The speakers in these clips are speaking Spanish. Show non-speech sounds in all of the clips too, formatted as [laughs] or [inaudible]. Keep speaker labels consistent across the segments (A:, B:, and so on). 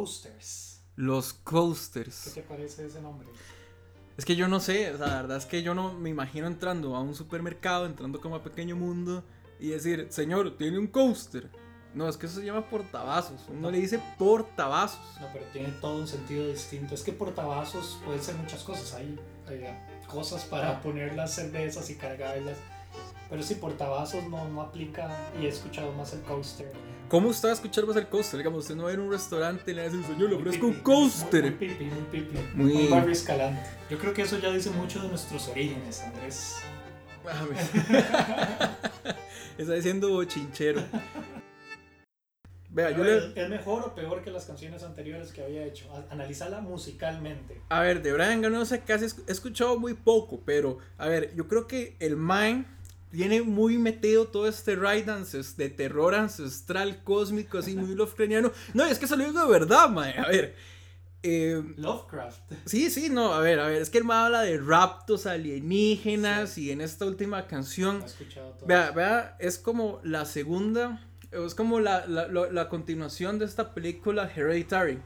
A: coasters.
B: Los coasters.
A: ¿Qué te parece ese nombre?
B: Es que yo no sé, o sea, la verdad es que yo no me imagino entrando a un supermercado, entrando como a pequeño mundo y decir, señor, tiene un coaster. No, es que eso se llama portavasos. Uno
A: No.
B: le dice portavasos.
A: No, pero tiene todo un sentido distinto. Es que portavasos pueden ser muchas cosas. Hay, hay cosas para poner las cervezas y cargarlas. Pero sí, portavasos no, no aplica y he escuchado más el coaster.
B: ¿Cómo usted va a escuchar coaster? Digamos, usted no va a ir a un restaurante y le señor, le
A: Muy
B: ofrezco un
A: Muy,
B: coaster.
A: muy pipi, muy pipi.
B: Muy-
A: Muy Barrio Escalante. Yo creo que eso ya dice mucho de nuestros orígenes, Andrés. [laughs]
B: Está diciendo chinchero. Vea, yo le...
A: ¿Es, mejor o peor que las canciones anteriores que había hecho? A- Analizarla musicalmente.
B: A ver, de Brian Ganosa casi he escuchado muy poco, pero a ver, yo creo que el Mind tiene muy metido todo este ride de terror ancestral cósmico, así muy [laughs] Lovecraftiano. No, es que se lo digo de verdad, mae. A ver, eh,
A: Lovecraft.
B: sí, sí, no, a ver, a ver, es que el mae habla de raptos alienígenas y en esta última canción
A: he escuchado todo.
B: Vea, vea, es como la segunda, es como la, la continuación de esta película Hereditary,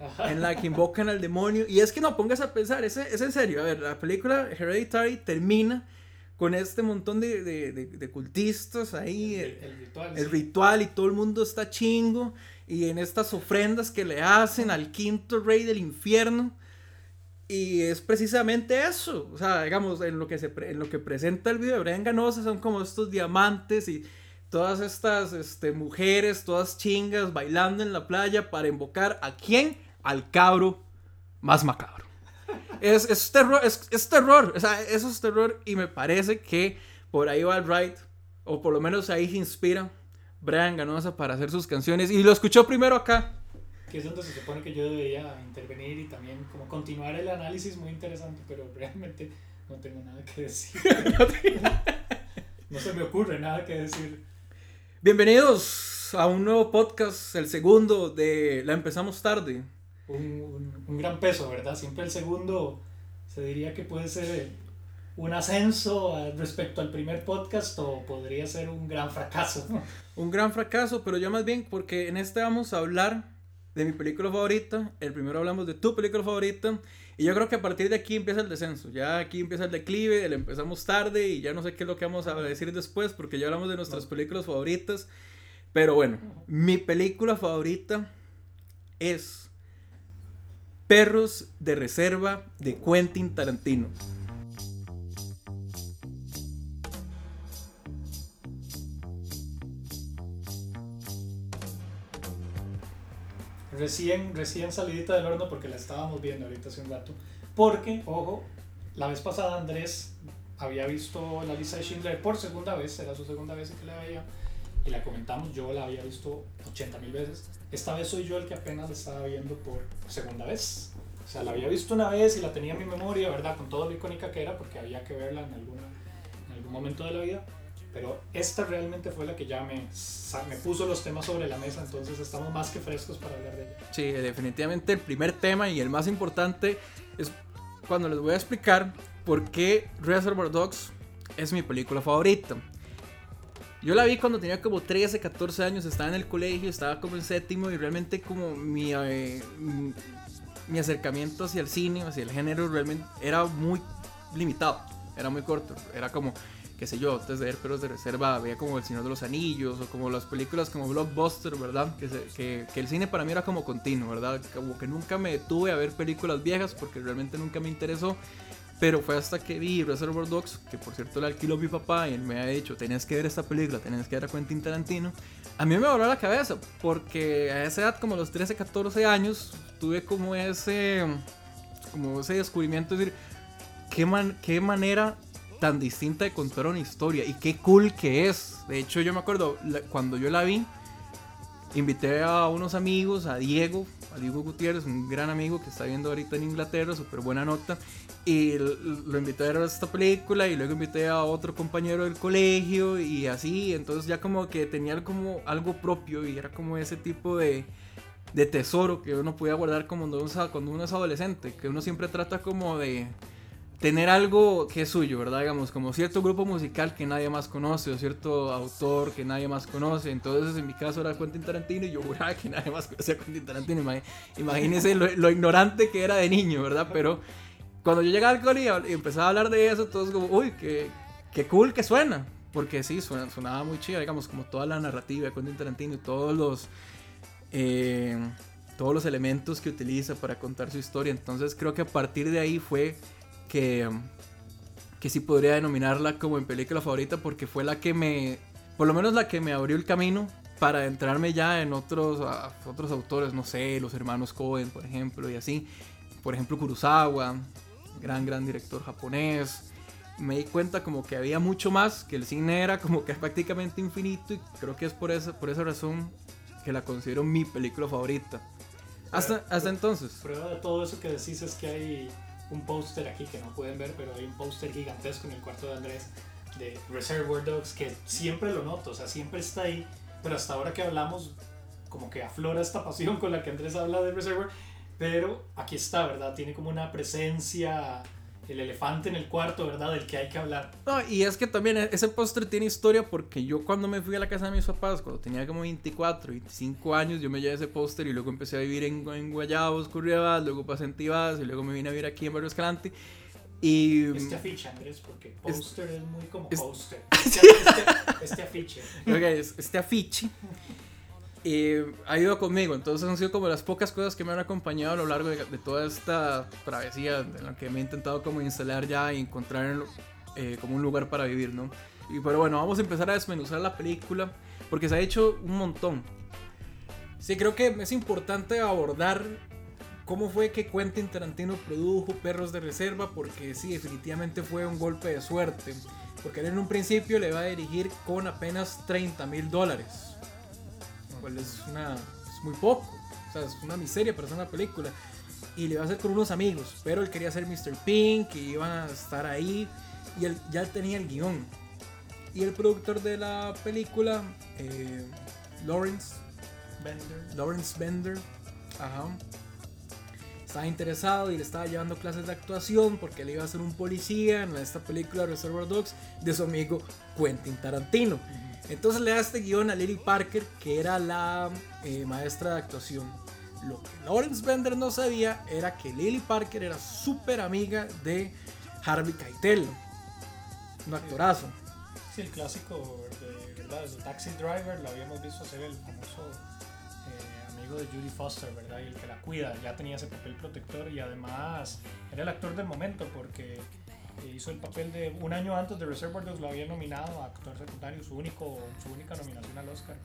A: Ajá.
B: en la que invocan al demonio. Y es que no, pongas a pensar, es, es en serio. A ver, la película Hereditary termina con este montón de, de, de- de cultistas ahí,
A: el,
B: el,
A: el ritual.
B: el
A: sí.
B: ritual y todo el mundo está chingo. Y en estas ofrendas que le hacen al quinto rey del infierno. Y es precisamente eso. O sea, digamos, en lo que, se pre- en lo que presenta el video de Brian Ganosa son como estos diamantes y todas estas este, mujeres, todas chingas, bailando en la playa para invocar a quién? Al cabro más macabro. Es, es terror, es, es terror, o sea, eso es terror y me parece que por ahí va el ride, o por lo menos ahí se inspira Brian Ganosa para hacer sus canciones y lo escuchó primero acá.
A: Que es donde se supone que yo debería intervenir y también como continuar el análisis muy interesante, pero realmente no tengo nada que decir. [laughs] no se me ocurre nada que decir.
B: Bienvenidos a un nuevo podcast, el segundo de La empezamos tarde.
A: Un, un- un gran peso, ¿verdad? Siempre el segundo se diría que puede ser un ascenso respecto al primer podcast o podría ser un gran fracaso.
B: Un gran fracaso, pero yo más bien porque en este vamos a hablar de mi película favorita, el primero hablamos de tu película favorita y yo creo que a partir de aquí empieza el descenso, ya aquí empieza el declive, el empezamos tarde y ya no sé qué es lo que vamos a decir después porque ya hablamos de nuestras películas favoritas, pero bueno, mi película favorita es Perros de Reserva de Quentin Tarantino.
A: Recién, recién salidita del horno porque la estábamos viendo ahorita hace un rato. Porque, ojo, la vez pasada Andrés había visto la lista de Schindler por segunda vez, era su segunda vez que la veía, y la comentamos, yo la había visto 80 mil veces. Esta vez soy yo el que apenas la estaba viendo por segunda vez. O sea, la había visto una vez y la tenía en mi memoria, ¿verdad? Con todo lo icónica que era, porque había que verla en, alguna, en algún momento de la vida. Pero esta realmente fue la que ya me, me puso los temas sobre la mesa, entonces estamos más que frescos para hablar de ella.
B: Sí, definitivamente el primer tema y el más importante es cuando les voy a explicar por qué Reservoir Dogs es mi película favorita. Yo la vi cuando tenía como 13, 14 años, estaba en el colegio, estaba como en séptimo y realmente como mi, eh, mi- mi acercamiento hacia el cine, hacia el género, realmente era muy limitado, era muy corto, era como, qué sé yo, antes de ver Perros de Reserva, veía como El Señor de los Anillos o como las películas como Blockbuster, ¿verdad? Que, se- que, que el cine para mí era como continuo, ¿verdad? Como que nunca me detuve a ver películas viejas porque realmente nunca me interesó. Pero fue hasta que vi Reservoir Dogs, que por cierto la alquiló mi papá y él me ha dicho, tenías que ver esta película, tenías que ver a Quentin Tarantino. A mí me voló la cabeza, porque a esa edad, como a los 13, 14 años, tuve como ese, como ese descubrimiento de decir, qué, man- qué manera tan distinta de contar una historia y qué cool que es. De hecho, yo me acuerdo, cuando yo la vi, invité a unos amigos, a Diego, a Diego Gutiérrez, un gran amigo que está viendo ahorita en Inglaterra, súper buena nota. Y lo invité a ver esta película y luego invité a otro compañero del colegio y así. Entonces ya como que tenía como algo propio y era como ese tipo de, de tesoro que uno podía guardar como cuando uno es adolescente. Que uno siempre trata como de, tener algo que es suyo, ¿verdad? Digamos, como cierto grupo musical que nadie más conoce, o cierto autor que nadie más conoce. Entonces, en mi caso era Quentin Tarantino y yo juraba que nadie más conocía a Quentin Tarantino. Imagínense lo, ignorante que era de niño, ¿verdad? Pero cuando yo llegaba al colegio y empezaba a hablar de eso, todos como, uy, qué, qué cool que suena. Porque sí, suena, sonaba muy chido, digamos, como toda la narrativa de Quentin Tarantino y todos los... Eh, todos los elementos que utiliza para contar su historia. Entonces creo que a partir de ahí fue que, que sí podría denominarla como mi película favorita porque fue la que me, por lo menos la que me abrió el camino para entrarme ya en otros, otros autores, no sé, los hermanos Cohen, por ejemplo, y así. Por ejemplo, Kurosawa, gran, gran director japonés. Me di cuenta como que había mucho más, que el cine era como que prácticamente infinito y creo que es por esa, por esa razón que la considero mi película favorita. Hasta, hasta entonces.
A: Prueba de todo eso que decís es que hay un póster aquí que no pueden ver, pero hay un póster gigantesco en el cuarto de Andrés de Reservoir Dogs que siempre lo noto, o sea, siempre está ahí, pero hasta ahora que hablamos, como que aflora esta pasión con la que Andrés habla de Reservoir, pero aquí está, ¿verdad? Tiene como una presencia el elefante en el cuarto, ¿verdad? Del que hay que hablar.
B: No, y es que también ese póster tiene historia porque yo cuando me fui a la casa de mis papás, cuando tenía como 24, 25 años, yo me llevé ese póster y luego empecé a vivir en, en Guayabos, Curriabas, luego pasé en Tibás y luego me vine a vivir aquí en Barrio Escalante. Y...
A: Este afiche, Andrés, porque póster es, muy como póster. [laughs] Este, este, este, afiche.
B: este afiche eh, ha ido conmigo. Entonces han sido como las pocas cosas que me han acompañado a lo largo de, toda esta travesía en la que me he intentado como instalar ya y encontrar eh, como un lugar para vivir, ¿no? Y pero bueno, vamos a empezar a desmenuzar la película porque se ha hecho un montón. Sí, creo que es importante abordar cómo fue que Quentin Tarantino produjo Perros de Reserva porque sí, definitivamente fue un golpe de suerte. Porque él en un principio le va a dirigir con apenas 30 mil dólares es una es muy poco, o sea, es una miseria para hacer una película. Y le iba a hacer con unos amigos, pero él quería ser Mr. Pink y iban a estar ahí y él ya tenía el guion. Y el productor de la película, eh, Lawrence Bender, Lawrence Bender, ajá, estaba interesado y le estaba llevando clases de actuación porque él iba a ser un policía en esta película Reservoir Dogs de su amigo Quentin Tarantino. Entonces le da este guion a Lily Parker, que era la eh, maestra de actuación. Lo que Lawrence Bender no sabía era que Lily Parker era súper amiga de Harvey Keitel, un actorazo.
A: Sí, el clásico de, ¿verdad? Taxi Driver, lo habíamos visto hacer el famoso eh, amigo de Judy Foster, ¿verdad? Y el que la cuida, ya tenía ese papel protector y además era el actor del momento porque hizo el papel de un año antes de Reservoir Dogs lo había nominado a actor secundario su único su única nominación al Oscar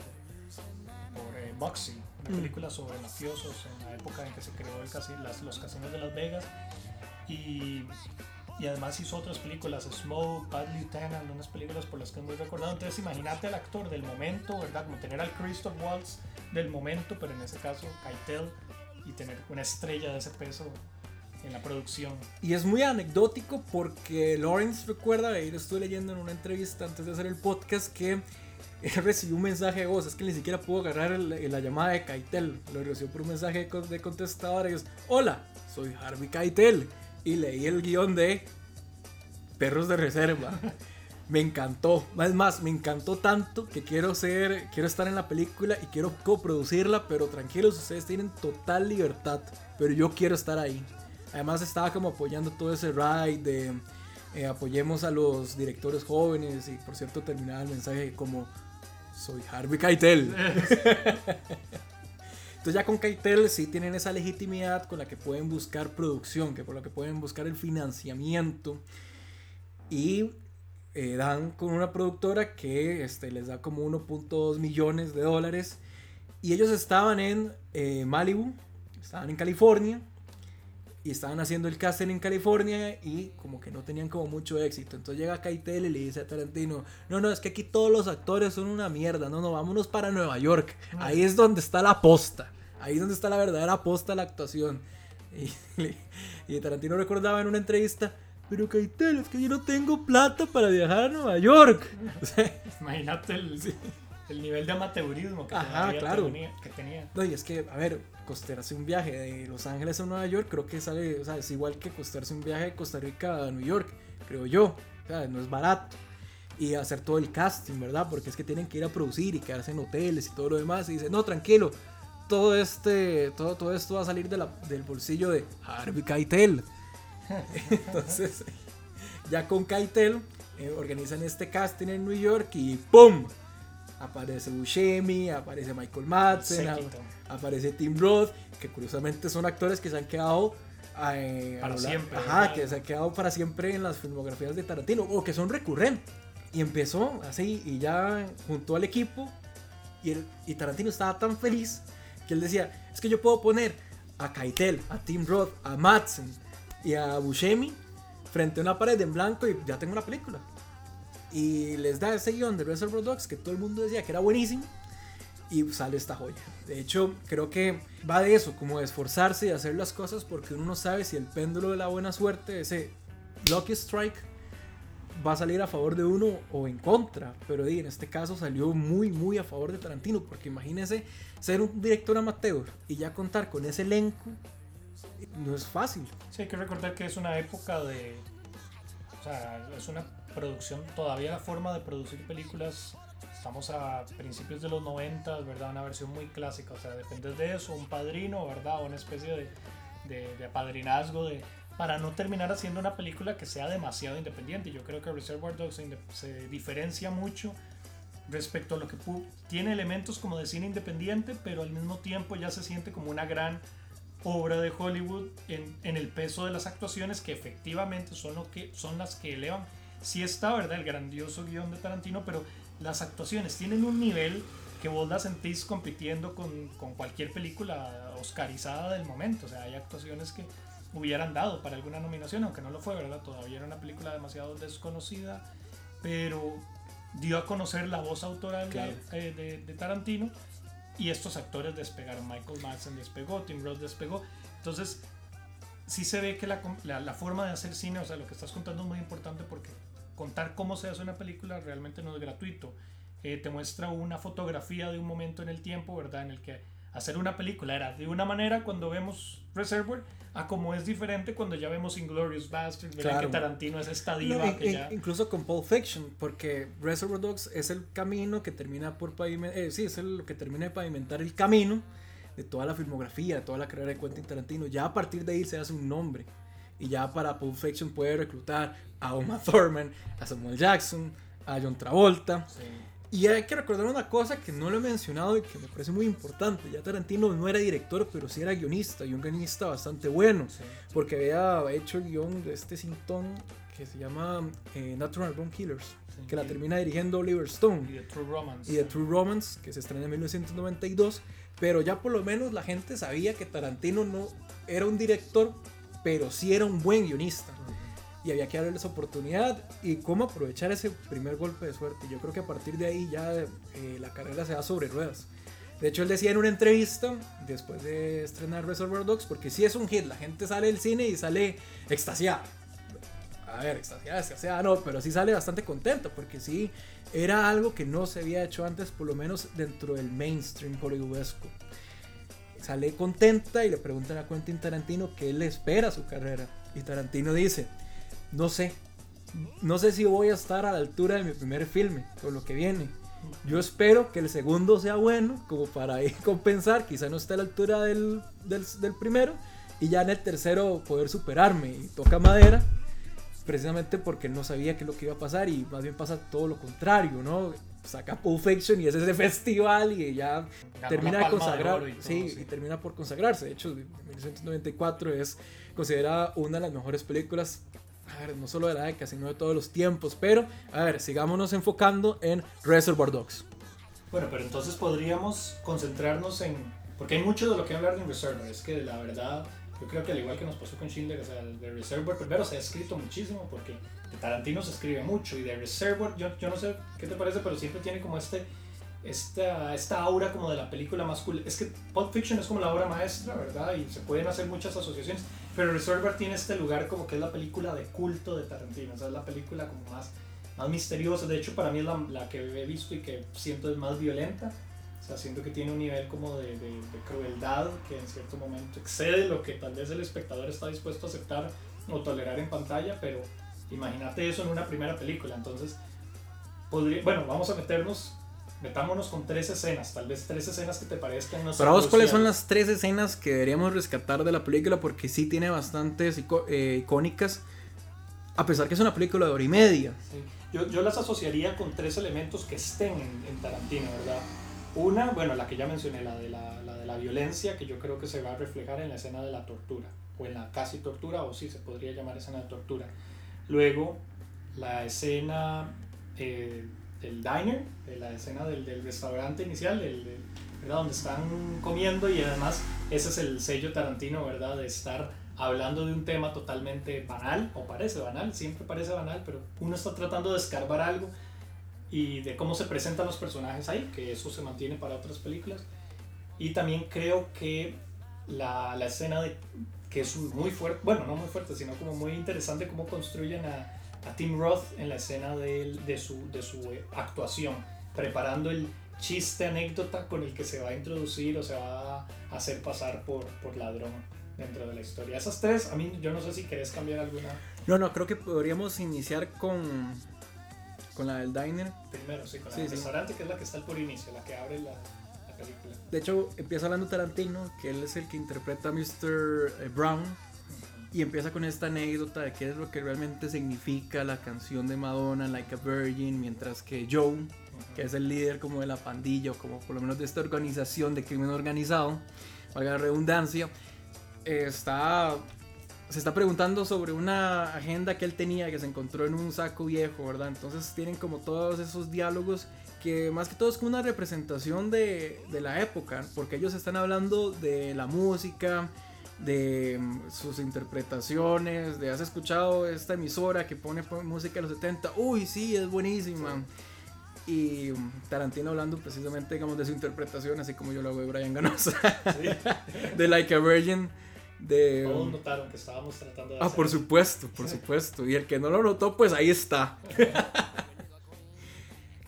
A: por, eh, Boxing una mm. película sobre mafiosos en la época en que se creó el las, los casinos de Las Vegas. Y, y, además hizo otras películas Smoke Bad Lieutenant unas películas por las que es muy recordado. Entonces imagínate al actor del momento verdad como tener al Christoph Waltz del momento pero en ese caso Keitel y tener una estrella de ese peso en la producción.
B: Y es muy anecdótico porque Lawrence recuerda, ahí lo estoy leyendo en una entrevista antes de hacer el podcast, que [laughs] recibió un mensaje de voz, es que ni siquiera pudo agarrar la llamada de Keitel, lo recibió por un mensaje de contestador y es, hola, soy Harvey Keitel y leí el guion de Perros de Reserva. [laughs] me encantó, es más, me encantó tanto que quiero ser, quiero estar en la película y quiero coproducirla, pero tranquilos, ustedes tienen total libertad, pero yo quiero estar ahí. Además estaba como apoyando todo ese ride de eh, apoyemos a los directores jóvenes y por cierto terminaba el mensaje como soy Harvey Keitel. [laughs] Entonces ya con Keitel sí tienen esa legitimidad con la que pueden buscar producción, que por la que pueden buscar el financiamiento. Y eh, dan con una productora que este, les da como 1.2 millones de dólares. Y ellos estaban en eh, Malibu, estaban en California y estaban haciendo el casting en California y como que no tenían como mucho éxito. Entonces llega Keitel y le dice a Tarantino, no, no, es que aquí todos los actores son una mierda, no, no, vámonos para Nueva York. Ahí es donde está la posta, ahí es donde está la verdadera aposta de la actuación. [laughs] Y, y Tarantino recordaba en una entrevista, pero Keitel, es que yo no tengo plata para viajar a Nueva York. [laughs]
A: Imagínate el... el nivel de amateurismo que,
B: Ajá,
A: tenía,
B: claro.
A: tenía- que tenía.
B: No, y es que, a ver, costearse un viaje de Los Ángeles a Nueva York, creo que sale, o sea, es igual que costearse un viaje de Costa Rica a New York, creo yo. O sea, no es barato. Y hacer todo el casting, ¿verdad? Porque es que tienen que ir a producir y quedarse en hoteles y todo lo demás. Y dice, no, tranquilo, todo este, todo, todo esto va a salir de la- del bolsillo de Harvey Keitel. [laughs] Entonces, ya con Keitel eh, organizan este casting en New York y ¡pum! Aparece Buscemi, aparece Michael Madsen, aparece Tim Roth, que curiosamente son actores que se han quedado eh,
A: Para siempre,
B: Ajá,
A: ¿verdad?
B: que se han quedado para siempre en las filmografías de Tarantino, o que son recurrentes. Y empezó así, y ya juntó al equipo, y, el- y Tarantino estaba tan feliz que él decía, es que yo puedo poner a Keitel, a Tim Roth, a Madsen y a Buscemi frente a una pared en blanco y ya tengo una película. Y les da ese guion de Reservoir Dogs que todo el mundo decía que era buenísimo y sale esta joya. De hecho, creo que va de eso, como de esforzarse y hacer las cosas porque uno no sabe si el péndulo de la buena suerte, ese Lucky Strike, va a salir a favor de uno o en contra. Pero en este caso salió muy, muy a favor de Tarantino porque imagínese ser un director amateur y ya contar con ese elenco no es fácil.
A: Sí, hay que recordar que es una época de. O sea, es una producción. Todavía la forma de producir películas. Estamos a principios de los 90, ¿verdad? Una versión muy clásica. O sea, depende de eso, un padrino, ¿verdad? O una especie de, de, de apadrinazgo de, para no terminar haciendo una película que sea demasiado independiente. Yo creo que Reservoir Dogs se, se diferencia mucho respecto a lo que tiene elementos como de cine independiente, pero al mismo tiempo ya se siente como una gran obra de Hollywood en, en el peso de las actuaciones que efectivamente son, lo que, son las que elevan. Sí está, ¿verdad? El grandioso guion de Tarantino, pero las actuaciones tienen un nivel que vos la sentís compitiendo con, con cualquier película oscarizada del momento. O sea, hay actuaciones que hubieran dado para alguna nominación, aunque no lo fue, ¿verdad? Todavía era una película demasiado desconocida, pero dio a conocer la voz autoral de-
B: Claro.
A: eh, de, de Tarantino y estos actores despegaron. Michael Madsen despegó, Tim Roth despegó. Entonces, sí se ve que la, la, la forma de hacer cine, o sea, lo que estás contando es muy importante porque contar cómo se hace una película realmente no es gratuito. Eh, te muestra una fotografía de un momento en el tiempo, ¿verdad? En el que hacer una película era de una manera cuando vemos Reservoir a como es diferente cuando ya vemos Inglorious Bastards, ¿verdad?
B: Claro.
A: Que Tarantino es esta
B: No,
A: diva
B: in-
A: que
B: in-
A: ya...
B: Incluso con Pulp Fiction, porque Reservoir Dogs es el camino que termina por pavimentar, sí, es el- que termina de pavimentar el camino de toda la filmografía, de toda la carrera de Quentin Tarantino. Ya a partir de ahí se hace un nombre. Y ya para Pulp Fiction puede reclutar a Uma Thurman, a Samuel Jackson, a John Travolta.
A: Sí.
B: Y hay que recordar una cosa que no lo he mencionado y que me parece muy importante. Ya Tarantino no era director, pero sí era guionista, y un guionista bastante bueno.
A: Sí.
B: Porque había hecho el guion de este sintón que se llama eh, Natural Born Killers,
A: Sí.
B: que la termina dirigiendo Oliver Stone.
A: Y de True Romance.
B: Y The True Romance, que se estrena en 1992. Pero ya por lo menos la gente sabía que Tarantino no era un director, pero sí era un buen guionista. Y había que darle esa oportunidad y cómo aprovechar ese primer golpe de suerte. Yo creo que a partir de ahí ya eh, la carrera se da sobre ruedas. De hecho, él decía en una entrevista, después de estrenar Reservoir Dogs, porque sí es un hit, la gente sale del cine y sale extasiada. A ver, extasiada, extasiada, no, pero sí sale bastante contento, porque sí era algo que no se había hecho antes, por lo menos dentro del mainstream hollywoodesco. Sale contenta y le preguntan a Quentin Tarantino qué le espera su carrera. Y Tarantino dice, no sé, no sé si voy a estar a la altura de mi primer filme, con lo que viene. Yo espero que el segundo sea bueno, como para compensar, quizá no esté a la altura del, del, del primero, y ya en el tercero poder superarme. Y toca madera, precisamente porque no sabía qué es lo que iba a pasar, y más bien pasa todo lo contrario, ¿no? Saca Pulp Fiction y es ese festival y ya
A: Ganó
B: termina de
A: de
B: consagrar,
A: Oro y todo,
B: sí,
A: sí.
B: y termina por consagrarse. De hecho, 1994 es considerada una de las mejores películas, a ver, no solo de la década, sino de todos los tiempos. Pero, a ver, sigámonos enfocando en Reservoir Dogs.
A: Bueno, pero entonces podríamos concentrarnos en. Porque hay mucho de lo que hablar de Reservoir. Es que la verdad, yo creo que al igual que nos pasó con Schindler, o sea, el de Reservoir primero se ha escrito muchísimo porque de Tarantino se escribe mucho y de Reservoir, yo, yo no sé qué te parece, pero siempre tiene como este. Esta, esta aura como de la película más cool. Es que Pulp Fiction es como la obra maestra, ¿verdad? Y se pueden hacer muchas asociaciones. Pero Reservoir tiene este lugar como que es la película de culto de Tarantino. O sea, es la película como más más misteriosa. De hecho, para mí es la, la, que he visto y que siento es más violenta. O sea, siento que tiene un nivel como de, de, de, crueldad que en cierto momento excede lo que tal vez el espectador está dispuesto a aceptar o tolerar en pantalla, pero imagínate eso en una primera película. Entonces, podría, bueno, vamos a meternos metámonos con tres escenas, tal vez tres escenas que te parezcan no
B: Para vos, ¿cuáles son las tres escenas que deberíamos rescatar de la película? Porque sí tiene bastantes eh, icónicas, a pesar que es una película de hora y media.
A: Sí. Yo, yo, las asociaría con tres elementos que estén en, en, Tarantino, ¿verdad? Una, bueno, la que ya mencioné, la de la, la de la violencia, que yo creo que se va a reflejar en la escena de la tortura, o en la casi tortura, o sí se podría llamar escena de tortura. Luego, la escena... Eh, del diner, la escena del, del restaurante inicial, del, del, ¿verdad? donde están comiendo y además ese es el sello tarantino, ¿verdad? De estar hablando de un tema totalmente banal, o parece banal, siempre parece banal, pero uno está tratando de escarbar algo y de cómo se presentan los personajes ahí, que eso se mantiene para otras películas. Y también creo que la, la escena de que es muy fuerte, bueno, no muy fuerte, sino como muy interesante cómo construyen a, a Tim Roth en la escena de, de, su, de su actuación, preparando el chiste, anécdota con el que se va a introducir o se va a hacer pasar por, por ladrón dentro de la historia. Esas tres, a mí yo no sé si querés cambiar alguna.
B: No, no, creo que podríamos iniciar con, con la del diner.
A: Primero, sí, con la sí, del sí. restaurante, que es la que está por inicio, la que abre la, película.
B: De hecho, empieza hablando Tarantino, que él es el que interpreta a Mr. Brown y empieza con esta anécdota de qué es lo que realmente significa la canción de Madonna, Like a Virgin, mientras que Joe, que es el líder como de la pandilla o como por lo menos de esta organización de crimen organizado, valga la redundancia, está, se está preguntando sobre una agenda que él tenía que se encontró en un saco viejo, ¿verdad? Entonces tienen como todos esos diálogos que más que todo es como una representación de, de la época, porque ellos están hablando de la música, de mm, sus interpretaciones, de has escuchado esta emisora que pone música de los 70, uy, sí, es buenísima. Sí. Y mm, Tarantino hablando precisamente, digamos, de su interpretación, así como yo lo hago de Brian Ganosa, sí. [laughs] de Like a Virgin. De,
A: Todos notaron que estábamos tratando de
B: Ah, por supuesto, por supuesto. Y el que no lo notó, pues ahí está. [laughs]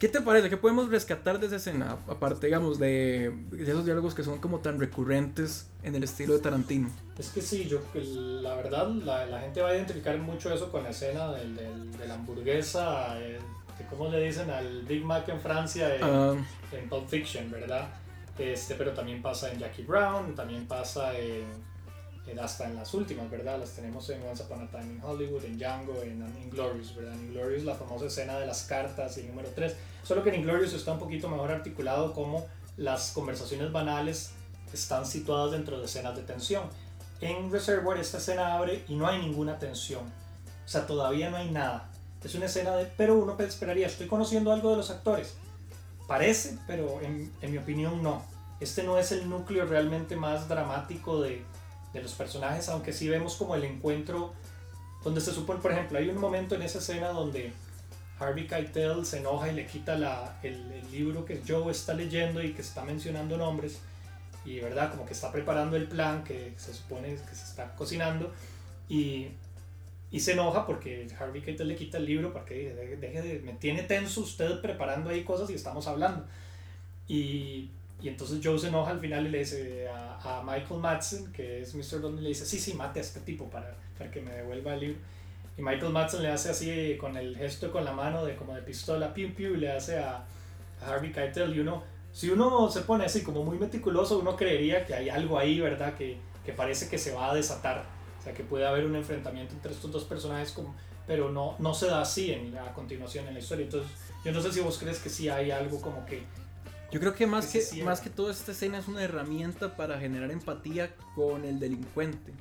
B: ¿Qué te parece? ¿Qué podemos rescatar de esa escena? Aparte, digamos, de, de, esos diálogos que son como tan recurrentes en el estilo de Tarantino.
A: Es que sí, yo la verdad, la, la gente va a identificar mucho eso con la escena del, del, de la hamburguesa, eh, que como le dicen al Big Mac en Francia en, uh, en Pulp Fiction, ¿verdad? Este, pero también pasa en Jackie Brown, también pasa en hasta en las últimas, ¿verdad? Las tenemos en Once Upon a Time in Hollywood, en Django, en Inglorious, ¿verdad? En Inglorious la famosa escena de las cartas y número 3. Solo que en Inglorious está un poquito mejor articulado como las conversaciones banales están situadas dentro de escenas de tensión. En Reservoir esta escena abre y no hay ninguna tensión. O sea, todavía no hay nada. Es una escena de... Pero uno esperaría, estoy conociendo algo de los actores. Parece, pero en, en mi opinión no. Este no es el núcleo realmente más dramático de, de los personajes, aunque sí vemos como el encuentro donde se supone, por ejemplo, hay un momento en esa escena donde Harvey Keitel se enoja y le quita la, el, libro que Joe está leyendo y que está mencionando nombres y verdad como que está preparando el plan que se supone que se está cocinando y, y se enoja porque Harvey Keitel le quita el libro para que deje de, me tiene tenso usted preparando ahí cosas y estamos hablando. Y y entonces Joe se enoja al final y le dice a, a Michael Madsen, que es Mr. Don, le dice, sí, sí, mate a este tipo para, para que me devuelva el libro. Y Michael Madsen le hace así con el gesto con la mano de como de pistola, piu piu, y le hace a, a Harvey Keitel. Y uno, si uno se pone así como muy meticuloso, uno creería que hay algo ahí, ¿verdad? Que, que parece que se va a desatar. O sea, que puede haber un enfrentamiento entre estos dos personajes, como, pero no, no se da así en, a continuación en la historia. Entonces, yo no sé si vos crees que sí hay algo como que
B: yo creo que más que, que más que toda esta escena es una herramienta para generar empatía con el delincuente.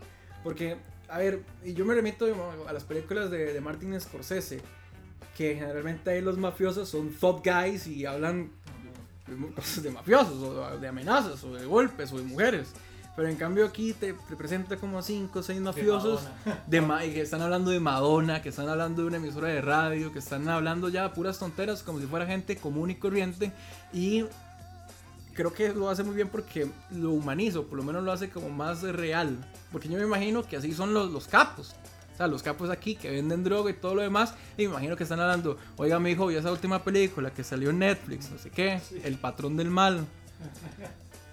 B: Porque, a ver, y yo me remito a las películas de, de Martin Scorsese, que generalmente ahí los mafiosos son thought guys y hablan cosas de mafiosos, o de amenazas, o de golpes, o de mujeres. Pero en cambio aquí te, te presenta como cinco o seis mafiosos de de que están hablando de Madonna, que están hablando de una emisora de radio, que están hablando ya puras tonteras como si fuera gente común y corriente. Y creo que lo hace muy bien porque lo humanizo, por lo menos lo hace como más real. Porque yo me imagino que así son los, los capos. O sea, los capos aquí que venden droga y todo lo demás. Y me imagino que están hablando, oiga, mi hijo, vio esa última película que salió en Netflix, no sé qué, El patrón del mal.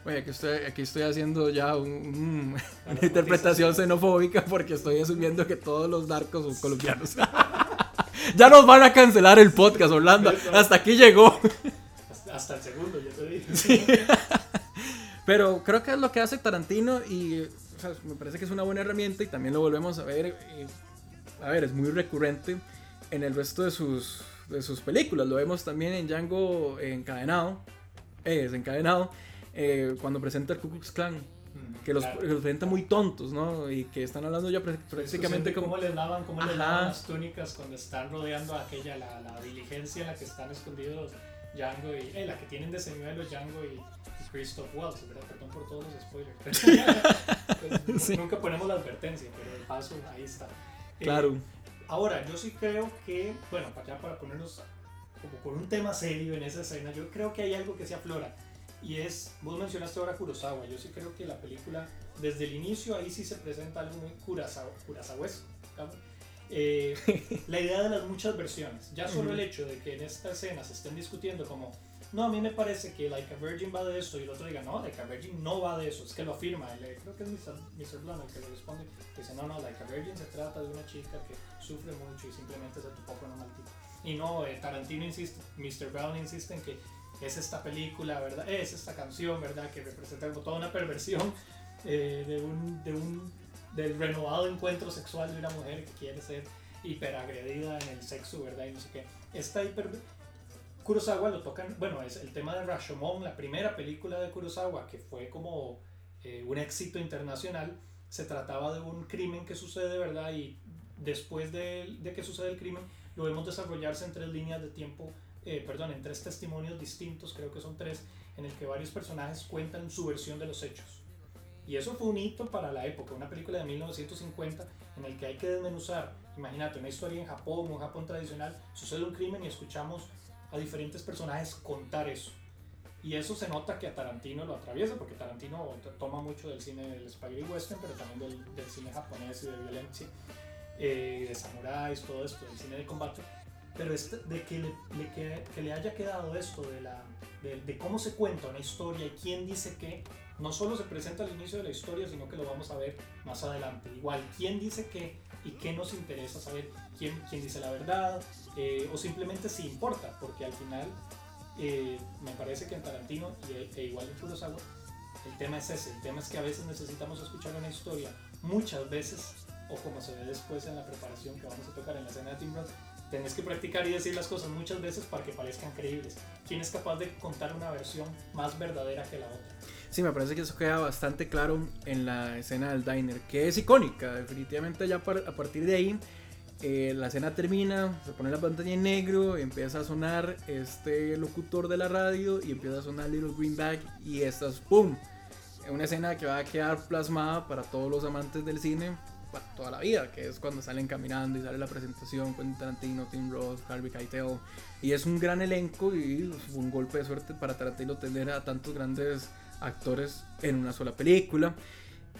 B: Oye, aquí estoy, aquí estoy haciendo ya un- [laughs] una interpretación xenofóbica porque estoy asumiendo que todos los narcos son colombianos. [laughs] ya nos van a cancelar el podcast, Orlando. Hasta aquí llegó.
A: Hasta, el segundo, ya te dije. [laughs]
B: Pero creo que es lo que hace Tarantino y o sea, me parece que es una buena herramienta y también lo volvemos a ver. y, a ver, es muy recurrente en el resto de sus, de sus películas. Lo vemos también en Django encadenado. Eh, desencadenado. Eh, cuando presenta el Ku Klux Klan. Que los,
A: Claro.
B: los presenta muy tontos, ¿no? Y que están hablando ya prá- prácticamente
A: como... ¿Cómo les lavan, cómo les lavan las túnicas cuando están rodeando a aquella, la, la diligencia en la que están escondidos Django y... Eh, la que tienen de señuelo Django y, y Christoph Waltz, ¿verdad? Perdón por todos los spoilers. [laughs] Pues,
B: Sí.
A: Nunca ponemos la advertencia, pero el paso ahí está. Eh,
B: Claro.
A: Ahora, yo sí creo que, bueno, para allá para ponernos como con un tema serio en esa escena, yo creo que hay algo que se aflora. Y es, vos mencionaste ahora Kurosawa, yo sí creo que la película, desde el inicio, ahí sí se presenta algo muy Kurosawa. Eh, [laughs] la idea de las muchas versiones. Ya solo el
B: Ujú.
A: hecho de que en esta escena se estén discutiendo como, no, a mí me parece que Like a Virgin va de eso, y el otro diga, no, Like a Virgin no va de eso, es que lo afirma. El- creo que es Mr. Mr. Blunt el que le responde, que dice, no, no, Like a Virgin se trata de una chica que sufre mucho y simplemente se topó con un mal tipo. Y no, eh, Tarantino insiste, Mr. Brown insiste en que es esta película, ¿verdad? Es esta canción, ¿verdad? Que representa como toda una perversión eh, de un, de un, del renovado encuentro sexual de una mujer que quiere ser hiperagredida en el sexo, ¿verdad? Y no sé qué. Esta hiper... Kurosawa lo tocan, bueno, es el tema de Rashomon, la primera película de Kurosawa, que fue como eh, un éxito internacional, se trataba de un crimen que sucede, ¿verdad? Y después de, de que sucede el crimen, lo vemos desarrollarse en tres líneas de tiempo, eh, perdón, en tres testimonios distintos, creo que son tres, en el que varios personajes cuentan su versión de los hechos. Y eso fue un hito para la época, una película de 1950 en el que hay que desmenuzar, imagínate, una historia en Japón, un Japón tradicional, sucede un crimen y escuchamos a diferentes personajes contar eso. Y eso se nota que a Tarantino lo atraviesa, porque Tarantino toma mucho del cine del spaghetti western, pero también del, del cine japonés y de violencia, eh, de samuráis, todo esto, del cine de combate. Pero este, de que le, le que, que le haya quedado esto de, la, de, de cómo se cuenta una historia y quién dice qué, no solo se presenta al inicio de la historia, sino que lo vamos a ver más adelante. Igual, quién dice qué y qué nos interesa saber, quién, quién dice la verdad, eh, o simplemente si importa, porque al final eh, me parece que en Tarantino y, e igual en Kurosawa, el tema es ese, el tema es que a veces necesitamos escuchar una historia muchas veces, o como se ve después en la preparación que vamos a tocar en la escena de Tim Roth, tenés que practicar y decir las cosas muchas veces para que parezcan creíbles. ¿Quién es capaz de contar una versión más verdadera que la otra?
B: Sí, me parece que eso queda bastante claro en la escena del diner, que es icónica, definitivamente ya a partir de ahí eh, la escena termina, se pone la pantalla en negro, empieza a sonar este locutor de la radio y empieza a sonar Little Green Bag y esta es ¡pum! Una escena que va a quedar plasmada para todos los amantes del cine toda la vida, que es cuando salen caminando y sale la presentación con Tarantino, Tim Roth, Harvey Keitel y es un gran elenco y fue un golpe de suerte para Tarantino tener a tantos grandes actores en una sola película.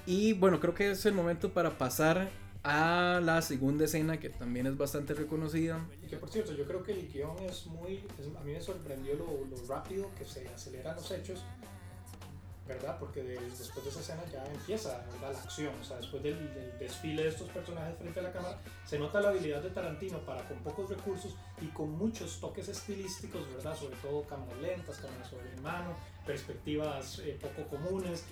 B: Y bueno, creo que es el momento para pasar a la segunda escena que también es bastante reconocida.
A: Y que por cierto, yo creo que el guion es muy. es- a mí me sorprendió lo, lo rápido que se aceleran los hechos, ¿verdad? Porque de- después de esa escena ya empieza ¿verdad? la acción. O sea, después del, del desfile de estos personajes frente a la cámara, se nota la habilidad de Tarantino para con pocos recursos y con muchos toques estilísticos, ¿verdad? Sobre todo cámaras lentas, cámaras sobre mano, perspectivas eh, poco comunes.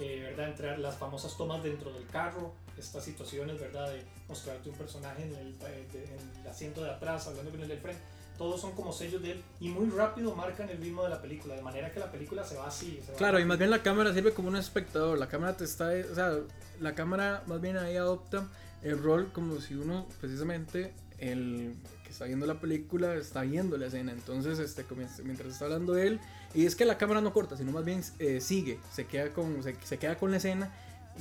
A: eh, ¿verdad? Entre las famosas tomas dentro del carro, estas situaciones, ¿verdad? De mostrarte un personaje en el, eh, de- en el asiento de atrás, hablando con el del frente, todos son como sellos de él y muy rápido marcan el ritmo de la película, de manera que la película se va así. se va
B: Claro, y más bien la cámara sirve como un espectador. La cámara te está, o sea, la cámara más bien ahí adopta el rol como si uno precisamente el que está viendo la película está viendo la escena. Entonces, este mientras está hablando él y es que la cámara no corta, sino más bien eh, sigue, se queda con se, se queda con la escena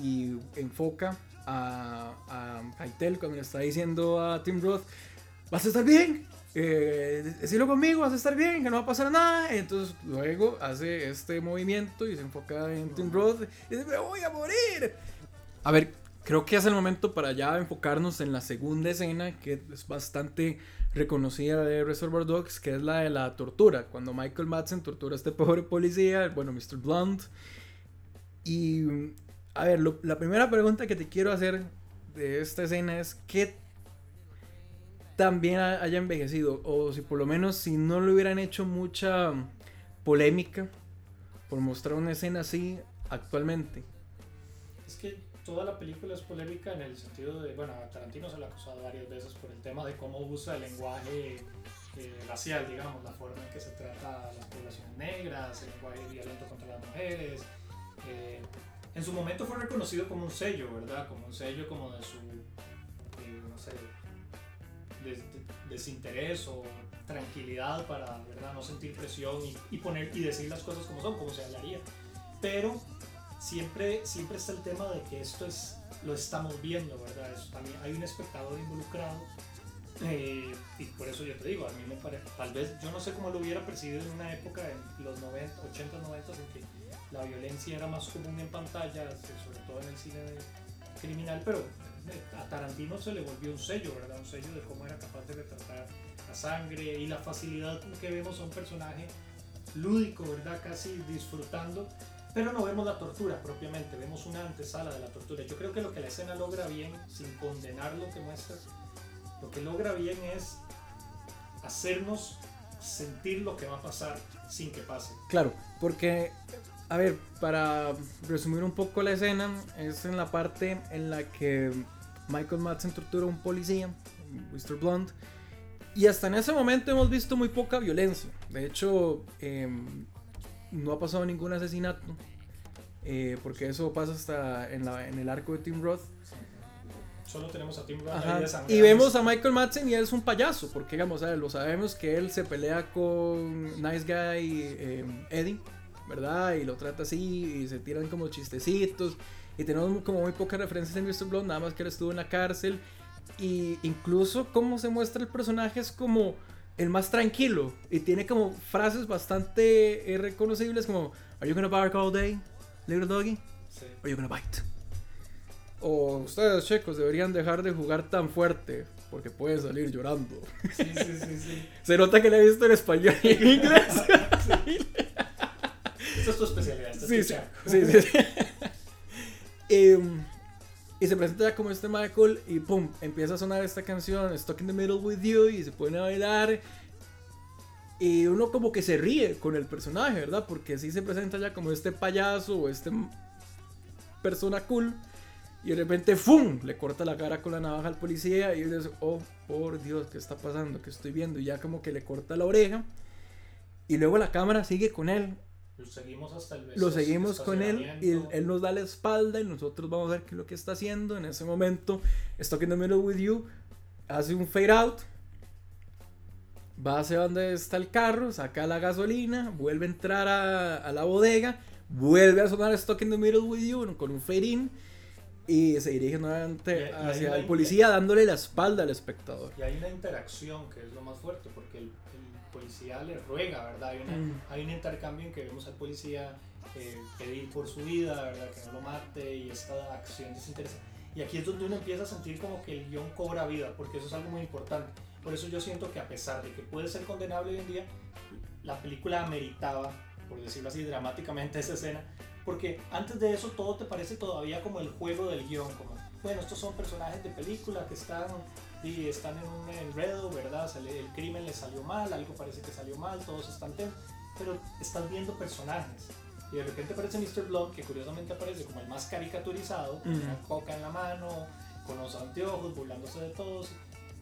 B: y enfoca a, a Keitel cuando le está diciendo a Tim Roth, vas a estar bien, eh, decirlo conmigo, vas a estar bien, que no va a pasar nada. Entonces luego hace este movimiento y se enfoca en Tim Roth y dice, me voy a morir. A ver, creo que es el momento para ya enfocarnos en la segunda escena, que es bastante reconocida de Reservoir Dogs, que es la de la tortura, cuando Michael Madsen tortura a este pobre policía, bueno, Mr. Blunt. Y, a ver, la primera pregunta que te quiero hacer de esta escena es, ¿qué también haya envejecido? O si por lo menos, si no le hubieran hecho mucha polémica por mostrar una escena así actualmente.
A: Es que toda la película es polémica en el sentido de, bueno, Tarantino se le ha acusado varias veces por el tema de cómo usa el lenguaje eh, racial, digamos, la forma en que se trata a las poblaciones negras, el lenguaje violento contra las mujeres. Eh, en su momento fue reconocido como un sello, ¿verdad? Como un sello como de su, eh, no sé, desinterés o tranquilidad para, ¿verdad? No sentir presión y, y, poner y decir las cosas como son, como se hablaría. Pero siempre, siempre está el tema de que esto es, lo estamos viendo, ¿verdad? también hay un espectador involucrado. Eh, y por eso yo te digo, a mí me parece, tal vez yo no sé cómo lo hubiera percibido en una época, en los 90, 80, 90, en que la violencia era más común en pantalla, sobre todo en el cine criminal, pero a Tarantino se le volvió un sello, ¿verdad? Un sello de cómo era capaz de retratar la sangre y la facilidad con que vemos a un personaje lúdico, ¿verdad? Casi disfrutando pero no vemos la tortura propiamente, vemos una antesala de la tortura. Yo creo que lo que la escena logra bien, sin condenar lo que muestra, lo que logra bien es hacernos sentir lo que va a pasar sin que pase.
B: Claro, porque, a ver, para resumir un poco la escena, es en la parte en la que Michael Madsen tortura a un policía, Mr. Blunt, y hasta en ese momento hemos visto muy poca violencia. De hecho, em, no ha pasado ningún asesinato. Eh, porque eso pasa hasta en, la, en el arco de Tim Roth.
A: Solo tenemos a Tim Roth
B: Y vemos a Michael Madsen y él es un payaso. Porque, digamos, lo sabemos que él se pelea con Nice Guy eh, Eddie, ¿verdad? Y lo trata así y se tiran como chistecitos. Y tenemos como muy pocas referencias en Mr. Blonde, nada más que él estuvo en la cárcel. Y incluso cómo se muestra el personaje es como el más tranquilo y tiene como frases bastante eh, reconocibles como Are you gonna bark all day, little doggy? Sí. Are you gonna bite? O ustedes chicos deberían dejar de jugar tan fuerte porque pueden salir llorando. Sí, sí, sí, sí. [laughs] Se nota que le he visto en español y en inglés. [laughs]
A: Esa es tu especialidad.
B: sí, sí, sí, sí, em, y se presenta ya como este Michael y pum, empieza a sonar esta canción, Stuck in the Middle with You, y se pone a bailar. Y uno como que se ríe con el personaje, ¿verdad? Porque así se presenta ya como este payaso o este persona cool. Y de repente, ¡fum! Le corta la cara con la navaja al policía y dice, oh, por Dios, ¿qué está pasando? ¿Qué estoy viendo? Y ya como que le corta la oreja. Y luego la cámara sigue con él
A: lo seguimos hasta el
B: Lo seguimos con él y él, nos da la espalda y nosotros vamos a ver qué es lo que está haciendo. En ese momento, in the Middle with You hace un fade out. Va hacia donde está el carro, saca la gasolina, vuelve a entrar a, la bodega, vuelve a sonar Stuck in the Middle with You con un fade in y se dirige nuevamente hacia el policía dándole la espalda al espectador.
A: Y hay una interacción que es lo más fuerte porque el policía le ruega, ¿verdad? Hay, mm. hay un intercambio en que vemos al policía eh, pedir por su vida, ¿verdad? Que no lo mate y esta acción desinteresada. Y aquí es donde uno empieza a sentir como que el guion cobra vida, porque eso es algo muy importante. Por eso yo siento que a pesar de que puede ser condenable hoy en día, la película ameritaba, por decirlo así, dramáticamente esa escena, porque antes de eso todo te parece todavía como el juego del guion, como, bueno, estos son personajes de película que están y están en un enredo, ¿verdad? el crimen le salió mal, algo parece que salió mal, todos están tensos, pero están viendo personajes. Y de repente aparece Mr. Blood, que curiosamente aparece como el más caricaturizado, con una coca en la mano, con los anteojos, burlándose de todos,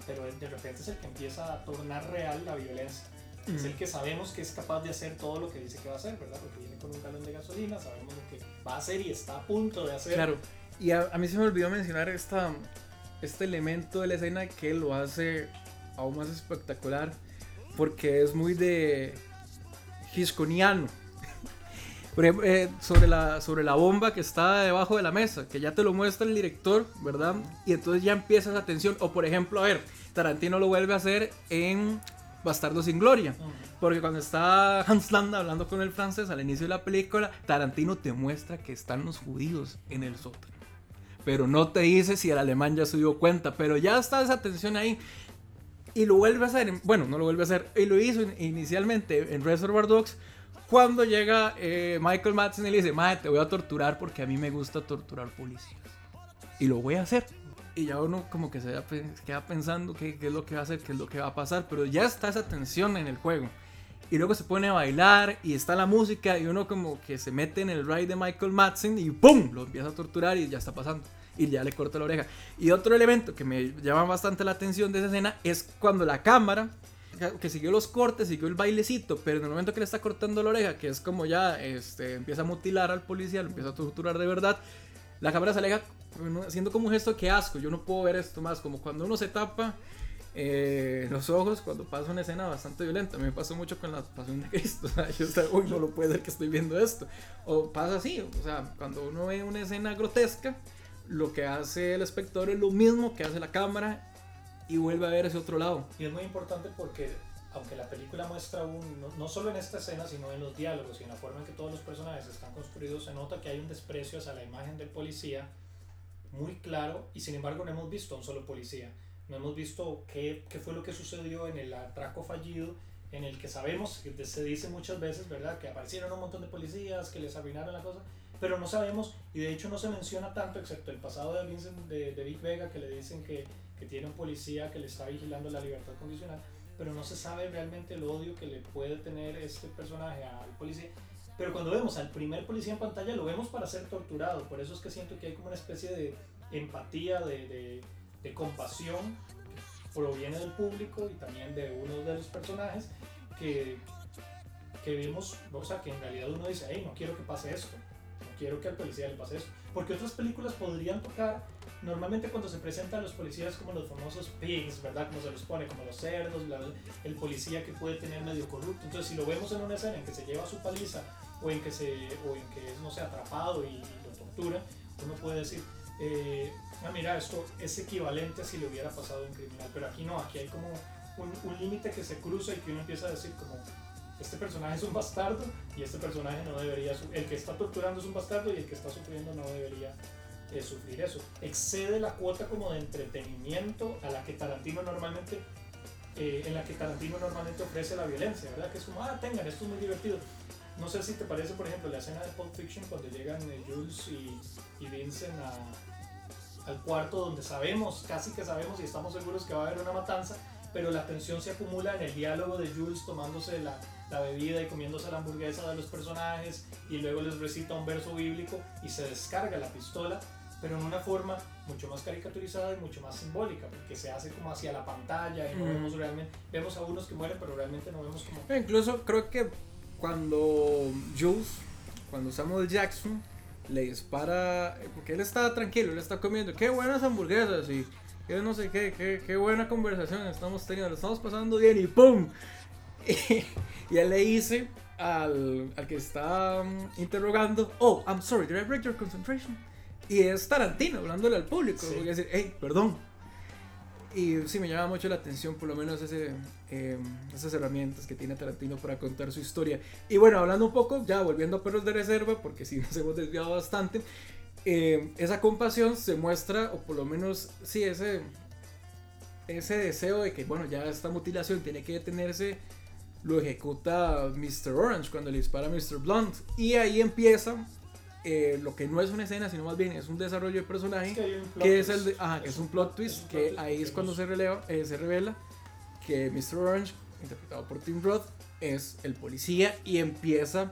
A: pero de repente es el que empieza a tornar real la violencia. Es el que sabemos que es capaz de hacer todo lo que dice que va a hacer, ¿verdad? Porque viene con un galón de gasolina, sabemos lo que va a hacer y está a punto de hacer.
B: Claro, y a, a mí se me olvidó mencionar esta, este elemento de la escena que lo hace aún más espectacular porque es muy de Hitchcockiano. [laughs] Por ejemplo, eh, sobre, la, sobre la bomba que está debajo de la mesa, que ya te lo muestra el director, ¿verdad? Y entonces ya empieza esa tensión. O por ejemplo, a ver, Tarantino lo vuelve a hacer en Bastardo sin Gloria. Porque cuando está Hans Landa hablando con el francés al inicio de la película, Tarantino te muestra que están los judíos en el sótano pero no te dice si el alemán ya se dio cuenta, pero ya está esa tensión ahí. Y lo vuelve a hacer, bueno, no lo vuelve a hacer, y lo hizo inicialmente en Reservoir Dogs, cuando llega eh, Michael Madsen y le dice, madre, te voy a torturar porque a mí me gusta torturar policías. Y lo voy a hacer. Y ya uno como que se queda pensando qué, qué, es lo que va a hacer, qué es lo que va a pasar, pero ya está esa tensión en el juego. Y luego se pone a bailar y está la música y uno como que se mete en el ride de Michael Madsen y ¡pum! Lo empieza a torturar y ya está pasando. Y ya le corta la oreja. Y otro elemento que me llama bastante la atención de esa escena es cuando la cámara que siguió los cortes, siguió el bailecito, pero en el momento que le está cortando la oreja, que es como ya este, empieza a mutilar al policía, lo empieza a torturar de verdad, la cámara se aleja haciendo como un gesto que asco, yo no puedo ver esto más, como cuando uno se tapa eh, los ojos cuando pasa una escena bastante violenta. Me pasó mucho con la pasión de Cristo. [laughs] O sea, yo estaba, uy, no lo puede ser que estoy viendo esto. O pasa así, o sea, cuando uno ve una escena grotesca, lo que hace el espectador es lo mismo que hace la cámara y vuelve a ver ese otro lado.
A: Y es muy importante porque aunque la película muestra un, no, solo en esta escena, sino en los diálogos y en la forma en que todos los personajes están construidos, se nota que hay un desprecio hacia la imagen del policía muy claro y sin embargo no hemos visto a un solo policía. No hemos visto qué, qué fue lo que sucedió en el atraco fallido en el que sabemos, que se dice muchas veces, ¿verdad? Que aparecieron un montón de policías, que les arruinaron la cosa, pero no sabemos, y de hecho no se menciona tanto, excepto el pasado de Vincent, de, de Vic Vega, que le dicen que que tiene un policía que le está vigilando la libertad condicional, pero no se sabe realmente el odio que le puede tener este personaje al policía. Pero cuando vemos al primer policía en pantalla, lo vemos para ser torturado. Por eso es que siento que hay como una especie de empatía, de, de, compasión, que proviene del público y también de uno de los personajes, que, que vemos, o sea, que en realidad uno dice, hey, no quiero que pase esto, no quiero que al policía le pase esto. Porque otras películas podrían tocar normalmente cuando se presentan los policías como los famosos pigs, ¿verdad? Como se los pone, como los cerdos, el policía que puede tener medio corrupto. Entonces, si lo vemos en una escena en que se lleva su paliza o en que, se, o en que es, no sé, atrapado y, lo tortura, uno puede decir, eh, ah, mira, esto es equivalente a si le hubiera pasado a un criminal. Pero aquí no, aquí hay como un, un límite que se cruza y que uno empieza a decir como, este personaje es un bastardo y este personaje no debería, el que está torturando es un bastardo y el que está sufriendo no debería sufrir eso. Excede la cuota como de entretenimiento a la que Tarantino normalmente, eh, en la que Tarantino normalmente ofrece la violencia, ¿verdad? Que es como, ah, tengan, esto es muy divertido. No sé si te parece, por ejemplo, la escena de Pulp Fiction cuando llegan eh, Jules y, y Vincent al cuarto donde sabemos, casi que sabemos y estamos seguros que va a haber una matanza, pero la tensión se acumula en el diálogo de Jules tomándose la, la bebida y comiéndose la hamburguesa de los personajes y luego les recita un verso bíblico y se descarga la pistola pero en una forma mucho más caricaturizada y mucho más simbólica, porque se hace como hacia la pantalla y no vemos realmente, vemos a unos que mueren, pero realmente no vemos como...
B: Incluso creo que cuando Jules, cuando Samuel Jackson le dispara, porque él está tranquilo, él está comiendo, qué buenas hamburguesas y qué no sé qué, qué, qué buena conversación estamos teniendo, lo estamos pasando bien y ¡pum! [laughs] Y, él le dice al, al que está um, interrogando, oh, I'm sorry, did I break your concentration? Y es Tarantino hablándole al público. Sí. decir, hey, perdón. Y sí, me llama mucho la atención, por lo menos em, esas herramientas que tiene Tarantino para contar su historia. Y bueno, hablando un poco, ya volviendo a Perros de Reserva, porque sí [laughs] nos hemos desviado bastante, em, esa compasión se muestra, o por lo menos, sí, ese, ese deseo de que, bueno, ya esta mutilación tiene que detenerse, lo ejecuta Mr. Orange cuando le dispara a Mr. Blunt. Y ahí empieza eh, lo que no es una escena, sino más bien es un desarrollo de personaje, que, es, el que es un plot twist, que ahí es cuando se, releva, eh, se revela que Mr. Orange, interpretado por Tim Roth, es el policía y empieza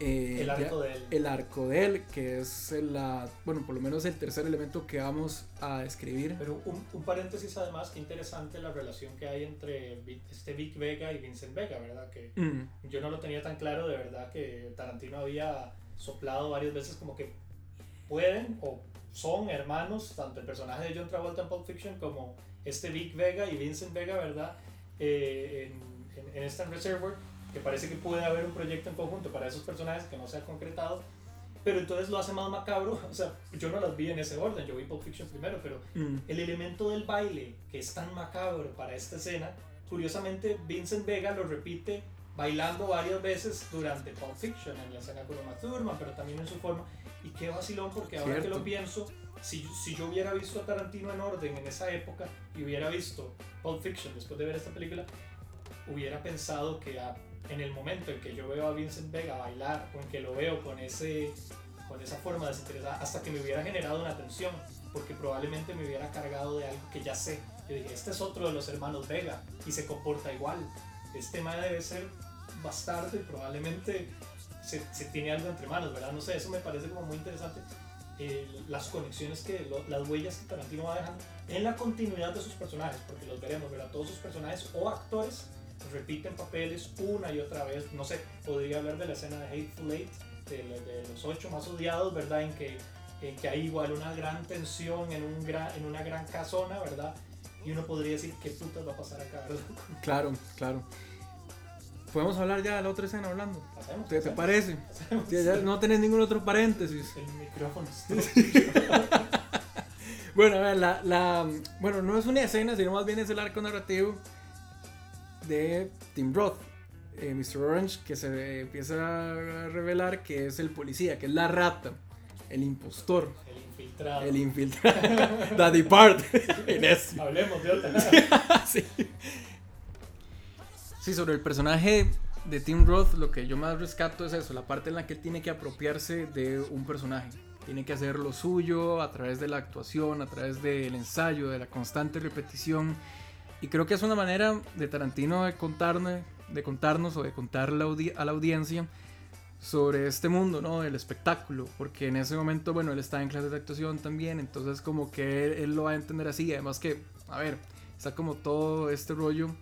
A: eh, el, arco de él.
B: el arco de él, que es la, bueno, por lo menos el tercer elemento que vamos a escribir.
A: Pero un, un paréntesis además, que interesante la relación que hay entre este Vic Vega y Vincent Vega, ¿verdad? Que mm. yo no lo tenía tan claro, de verdad, que Tarantino había soplado varias veces como que pueden o son hermanos, tanto el personaje de John Travolta en Pulp Fiction como este Vic Vega y Vincent Vega, ¿verdad? Eh, en, en, en esta Reservoir, que parece que puede haber un proyecto en conjunto para esos personajes que no se ha concretado, pero entonces lo hace más macabro, [laughs] o sea, yo no las vi en ese orden, yo vi Pulp Fiction primero, pero mm. el elemento del baile, que es tan macabro para esta escena, curiosamente Vincent Vega lo repite bailando varias veces durante Pulp Fiction, en la escena con Uma Thurman, pero también en su forma. Y qué vacilón, porque ahora que lo pienso, si, si yo hubiera visto a Tarantino en orden en esa época y hubiera visto Pulp Fiction después de ver esta película, hubiera pensado que a- en el momento en que yo veo a Vincent Vega bailar o en que lo veo con, ese, con esa forma desinteresada, hasta que me hubiera generado una tensión, porque probablemente me hubiera cargado de algo que ya sé. Yo dije, este es otro de los hermanos Vega y se comporta igual. Este man debe ser bastardo y probablemente se, se tiene algo entre manos, ¿verdad? No sé, eso me parece como muy interesante. eh, las conexiones que, lo- las huellas que Tarantino va dejando en la continuidad de sus personajes, porque los veremos, ¿verdad? Todos sus personajes o actores repiten papeles una y otra vez. No sé, podría hablar de la escena de Hateful Eight, de, de los ocho más odiados, ¿verdad? En que, en que hay igual una gran tensión en, un gran, en una gran casona, ¿verdad? Y uno podría decir, ¿qué putas va a pasar acá, verdad?
B: Claro, claro. Podemos hablar ya de la otra escena hablando.
A: Pasemos,
B: ¿Te, te
A: pasemos,
B: parece?
A: pasemos.
B: Ya- ya no tenés ningún otro paréntesis.
A: El micrófono está- [laughs]
B: Bueno, a ver, la, la- bueno, no es una escena, sino más bien es el arco narrativo de Tim Roth, eh, Mr. Orange, que se empieza a revelar que es el policía, que es la rata, el impostor,
A: El infiltrado.
B: el infiltrado, [laughs] Daddy Part. [laughs]
A: Hablemos de otra.
B: sí. Sí, sobre el personaje de Tim Roth, lo que yo más rescato es eso, la parte en la que él tiene que apropiarse de un personaje. Tiene que hacer lo suyo a través de la actuación, a través del ensayo, de la constante repetición. Y creo que es una manera de Tarantino de contarnos, de contarnos o de contar a la audiencia sobre este mundo, ¿no? Del espectáculo. Porque en ese momento, bueno, él está en clases de actuación también, entonces como que él, él lo va a entender así. Además que, a ver, está como todo este rollo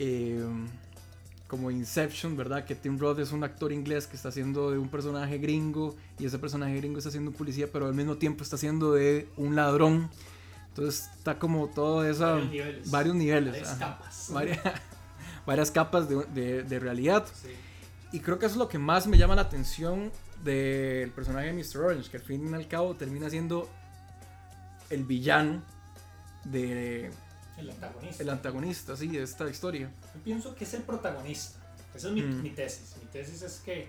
B: eh, como Inception, ¿verdad? Que Tim Roth es un actor inglés que está haciendo de un personaje gringo y ese personaje gringo está haciendo un policía, pero al mismo tiempo está haciendo de un ladrón. Entonces está como todo esa...
A: Varios niveles.
B: Varios niveles.
A: Varias
B: ajá.
A: capas. [laughs]
B: Varias, varias capas de, de- de realidad.
A: Sí.
B: Y creo que eso es lo que más me llama la atención del personaje de Mr. Orange, que al fin y al cabo termina siendo el villano de
A: El antagonista.
B: el antagonista, sí, de esta historia.
A: Yo pienso que es el protagonista. Esa es mi,
B: Mm.
A: mi tesis. Mi tesis es que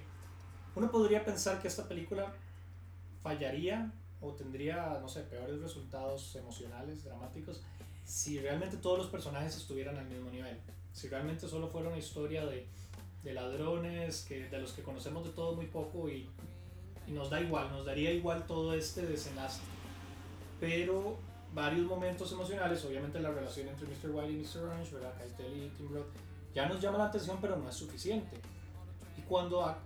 A: uno podría pensar que esta película fallaría o tendría, no sé, peores resultados emocionales, dramáticos, si realmente todos los personajes estuvieran al mismo nivel. Si realmente solo fuera una historia de, de ladrones, que, de los que conocemos de todo muy poco y, y nos da igual, nos daría igual todo este desenlace. Pero varios momentos emocionales, obviamente la relación entre Mr. White y Mr. Orange, ¿verdad? Keitel y Tim Roth, ya nos llama la atención, pero no es suficiente. Y cuando, a-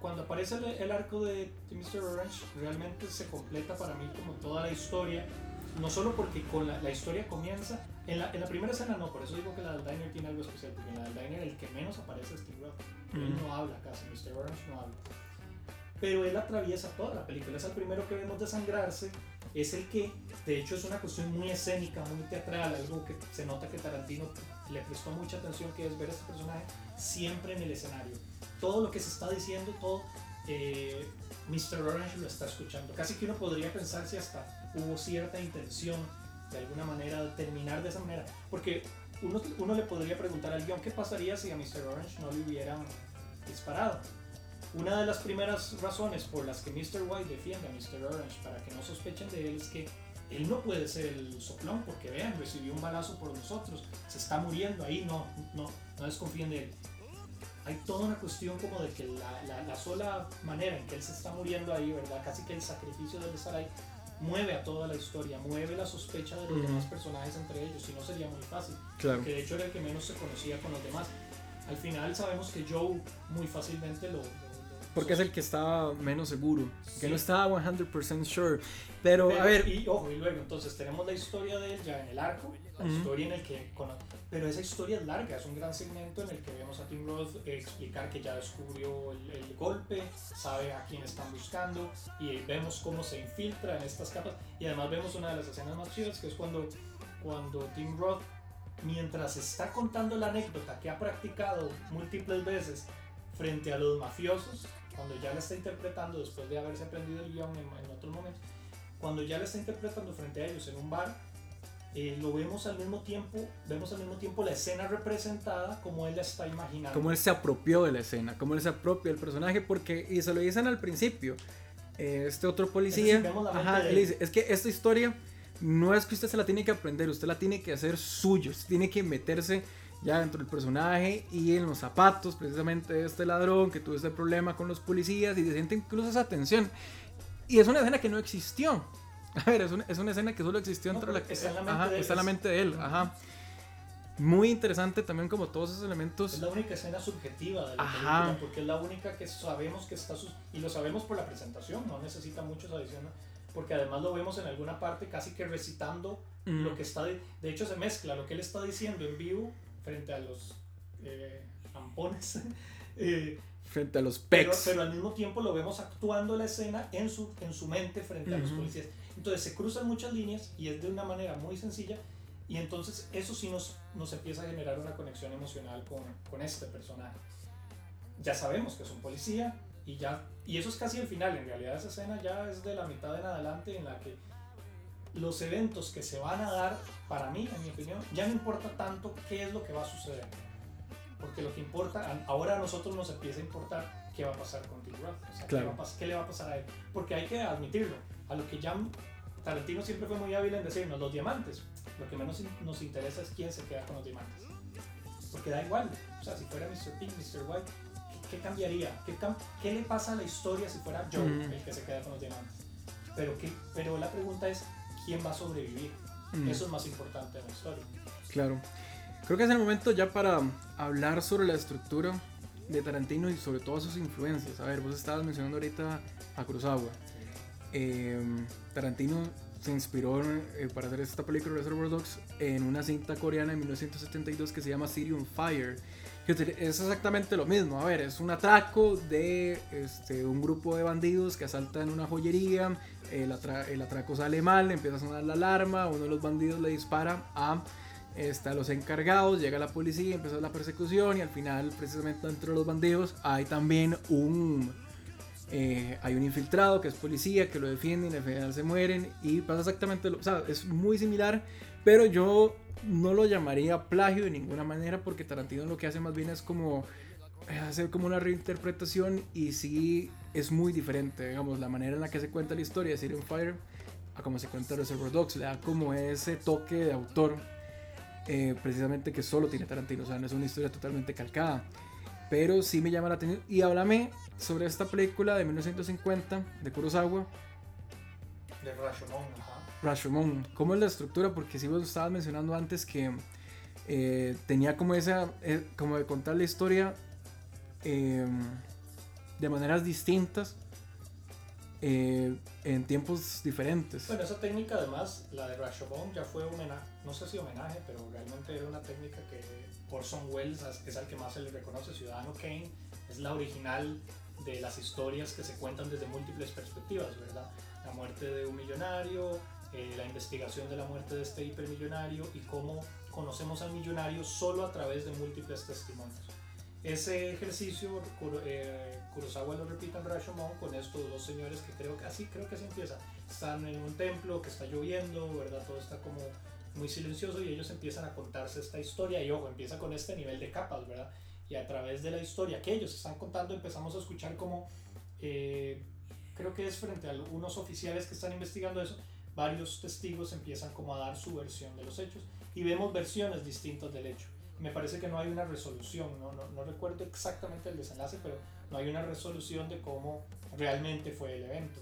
A: cuando aparece el, el arco de, de Mr. Orange, realmente se completa para mí como toda la historia, no solo porque con la, la historia comienza, en la, en la primera escena no, por eso digo que la del Diner tiene algo especial, porque en la del Diner el que menos aparece es Tim Roth. Él
B: Mm.
A: no habla casi, Mr. Orange no habla. Pero él atraviesa toda la película, es el primero que vemos desangrarse, es el que, de hecho, es una cuestión muy escénica, muy teatral, algo que se nota que Tarantino le prestó mucha atención, que es ver a este personaje siempre en el escenario. Todo lo que se está diciendo, todo, eh, Mr. Orange lo está escuchando. Casi que uno podría pensar si hasta hubo cierta intención, de alguna manera, de terminar de esa manera. Porque uno, uno le podría preguntar al guion, ¿qué pasaría si a Mr. Orange no le hubieran disparado? Una de las primeras razones por las que Mr. White defiende a Mr. Orange para que no sospechen de él es que él no puede ser el soplón porque vean, recibió un balazo por nosotros, se está muriendo ahí, no, no, no desconfíen de él. Hay toda una cuestión como de que la, la, la sola manera en que él se está muriendo ahí, ¿verdad? Casi que el sacrificio de él estar ahí mueve a toda la historia, mueve la sospecha de los
B: Ujú.
A: demás personajes entre ellos, si no sería muy fácil
B: Claro.
A: que de hecho era el que menos se conocía con los demás. Al final sabemos que Joe muy fácilmente lo...
B: Porque es el que estaba menos seguro, que
A: Sí.
B: no estaba 100% sure. Pero,
A: Pero,
B: a ver,
A: Y ojo, y luego entonces tenemos la historia de él ya en el arco, la
B: Ujú.
A: historia en el que... Pero esa historia es larga, es un gran segmento en el que vemos a Tim Roth explicar que ya descubrió el, el golpe, sabe a quién están buscando y vemos cómo se infiltra en estas capas. Y además vemos una de las escenas más chidas que es cuando, cuando Tim Roth, mientras está contando la anécdota que ha practicado múltiples veces frente a los mafiosos, cuando ya la está interpretando después de haberse aprendido el guion en, en otros momentos, cuando ya la está interpretando frente a ellos en un bar, eh, lo vemos al mismo tiempo, vemos al mismo tiempo la escena representada como él la está imaginando.
B: cómo él se apropió de la escena, cómo él se apropia del personaje, porque, y se lo dicen al principio, eh, este otro policía,
A: Es decir,
B: ajá, él. dice, es que esta historia no es que usted se la tiene que aprender, usted la tiene que hacer suyo, usted tiene que meterse ya dentro del personaje y en los zapatos precisamente de este ladrón que tuvo este problema con los policías y se siente incluso esa tensión. Y es una escena que no existió. [laughs] A ver, es una, es una escena que solo existió
A: No,
B: dentro de la
A: pero está en la
B: ajá, está en la mente de él, ajá. Muy interesante también como todos esos elementos.
A: Es la única escena subjetiva de la
B: Ajá.
A: película, porque es la única que sabemos que está y lo sabemos por la presentación, no necesita muchos adiciones, porque además lo vemos en alguna parte casi que recitando
B: Mm.
A: lo que está, de, de hecho se mezcla lo que él está diciendo en vivo frente a los eh, ampones, [laughs] eh,
B: frente a los
A: pero,
B: pecs.
A: pero al mismo tiempo lo vemos actuando la escena en su, en su mente frente a los
B: Ujú.
A: policías. Entonces se cruzan muchas líneas y es de una manera muy sencilla y entonces eso sí nos, nos empieza a generar una conexión emocional con, con este personaje. Ya sabemos que es un policía y ya y eso es casi el final, en realidad esa escena ya es de la mitad en adelante en la que los eventos que se van a dar, para mí, en mi opinión, ya no importa tanto qué es lo que va a suceder. Porque lo que importa, ahora a nosotros nos empieza a importar qué va a pasar con Tim Roth. O sea,
B: Claro.
A: qué, va a qué le va a pasar a él. Porque hay que admitirlo. A lo que ya Tarantino siempre fue muy hábil en decirnos los diamantes. Lo que menos nos interesa es quién se queda con los diamantes. Porque da igual. O sea, si fuera Mr. Pink, Mr. White, ¿qué, qué cambiaría? ¿Qué, ¿Qué le pasa a la historia si fuera Joe
B: Mm.
A: el que se queda con los diamantes? Pero, ¿qué, pero la pregunta es, ¿quién va a sobrevivir?
B: Mm.
A: Eso es más importante en la historia.
B: Claro. Creo que es el momento ya para hablar sobre la estructura de Tarantino y sobre todas sus influencias. A ver, vos estabas mencionando ahorita a Kurosawa. Eh, Tarantino se inspiró eh, para hacer esta película Reservoir Dogs en una cinta coreana de 1972 que se llama City on Fire. Es exactamente lo mismo. A ver, es un atraco de este, un grupo de bandidos que asaltan una joyería. El, atra- el atraco sale mal, empieza a sonar la alarma. Uno de los bandidos le dispara a este, los encargados. Llega la policía, empieza la persecución. Y al final, precisamente entre los bandidos, hay también un eh, hay un infiltrado que es policía, que lo defienden y al final se mueren y pasa exactamente lo, o es muy similar, pero yo no lo llamaría plagio de ninguna manera porque Tarantino lo que hace más bien es como eh, hacer como una reinterpretación y sí es muy diferente, digamos, la manera en la que se cuenta la historia de on Fire a como se cuenta Reservoir Dogs, le da como ese toque de autor eh, precisamente que solo tiene Tarantino, o sea, no es una historia totalmente calcada. Pero sí me llama la atención. Y háblame sobre esta película de 1950 de Kurosawa,
A: De Rashomon.
B: Rashomon. ¿Cómo es la estructura? Porque si vos estabas mencionando antes que eh, tenía como esa, eh, como de contar la historia eh, de maneras distintas eh, en tiempos diferentes.
A: Bueno, esa técnica además, la de Rashomon, ya fue homenaje, no sé si homenaje, pero realmente era una técnica que Orson Welles es- es al que más se le reconoce, Ciudadano Kane, es la original de las historias que se cuentan desde múltiples perspectivas, ¿verdad? La muerte de un millonario, eh, la investigación de la muerte de este hipermillonario y cómo conocemos al millonario solo a través de múltiples testimonios. Ese ejercicio eh, Kurosawa lo repite en Rashomon con estos dos señores que creo que así creo que así empieza. Están en un templo que está lloviendo, ¿verdad? Todo está como muy silencioso y ellos empiezan a contarse esta historia y ojo, empieza con este nivel de capas, ¿verdad? Y a través de la historia que ellos están contando empezamos a escuchar como, eh, creo que es frente a unos oficiales que están investigando eso, varios testigos empiezan como a dar su versión de los hechos y vemos versiones distintas del hecho. Me parece que no hay una resolución, no, no, no recuerdo exactamente el desenlace, pero no hay una resolución de cómo realmente fue el evento.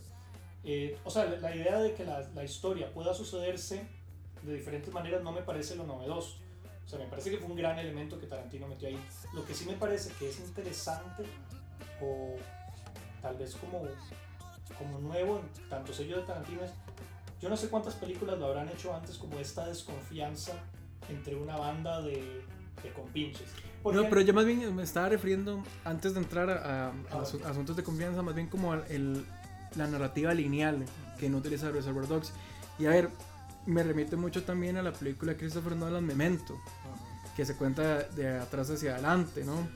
A: Eh, o sea, la, idea de que la, la historia pueda sucederse de diferentes maneras no me parece lo novedoso. O sea, me parece que fue un gran elemento que Tarantino metió ahí. Lo que sí me parece que es interesante o tal vez como, como nuevo en tanto sello de Tarantino es, yo no sé cuántas películas lo habrán hecho antes como esta desconfianza entre una banda de, de compinches. Porque-
B: No, pero yo más bien me estaba refiriendo, antes de entrar a, a- a
A: Ah,
B: asu- asuntos de confianza, más bien como el, la narrativa lineal que no utiliza Reservoir Dogs. Y a ver, me remite mucho también a la película de Christopher Nolan, Memento,
A: Ujú.
B: que se cuenta de atrás hacia adelante, ¿no?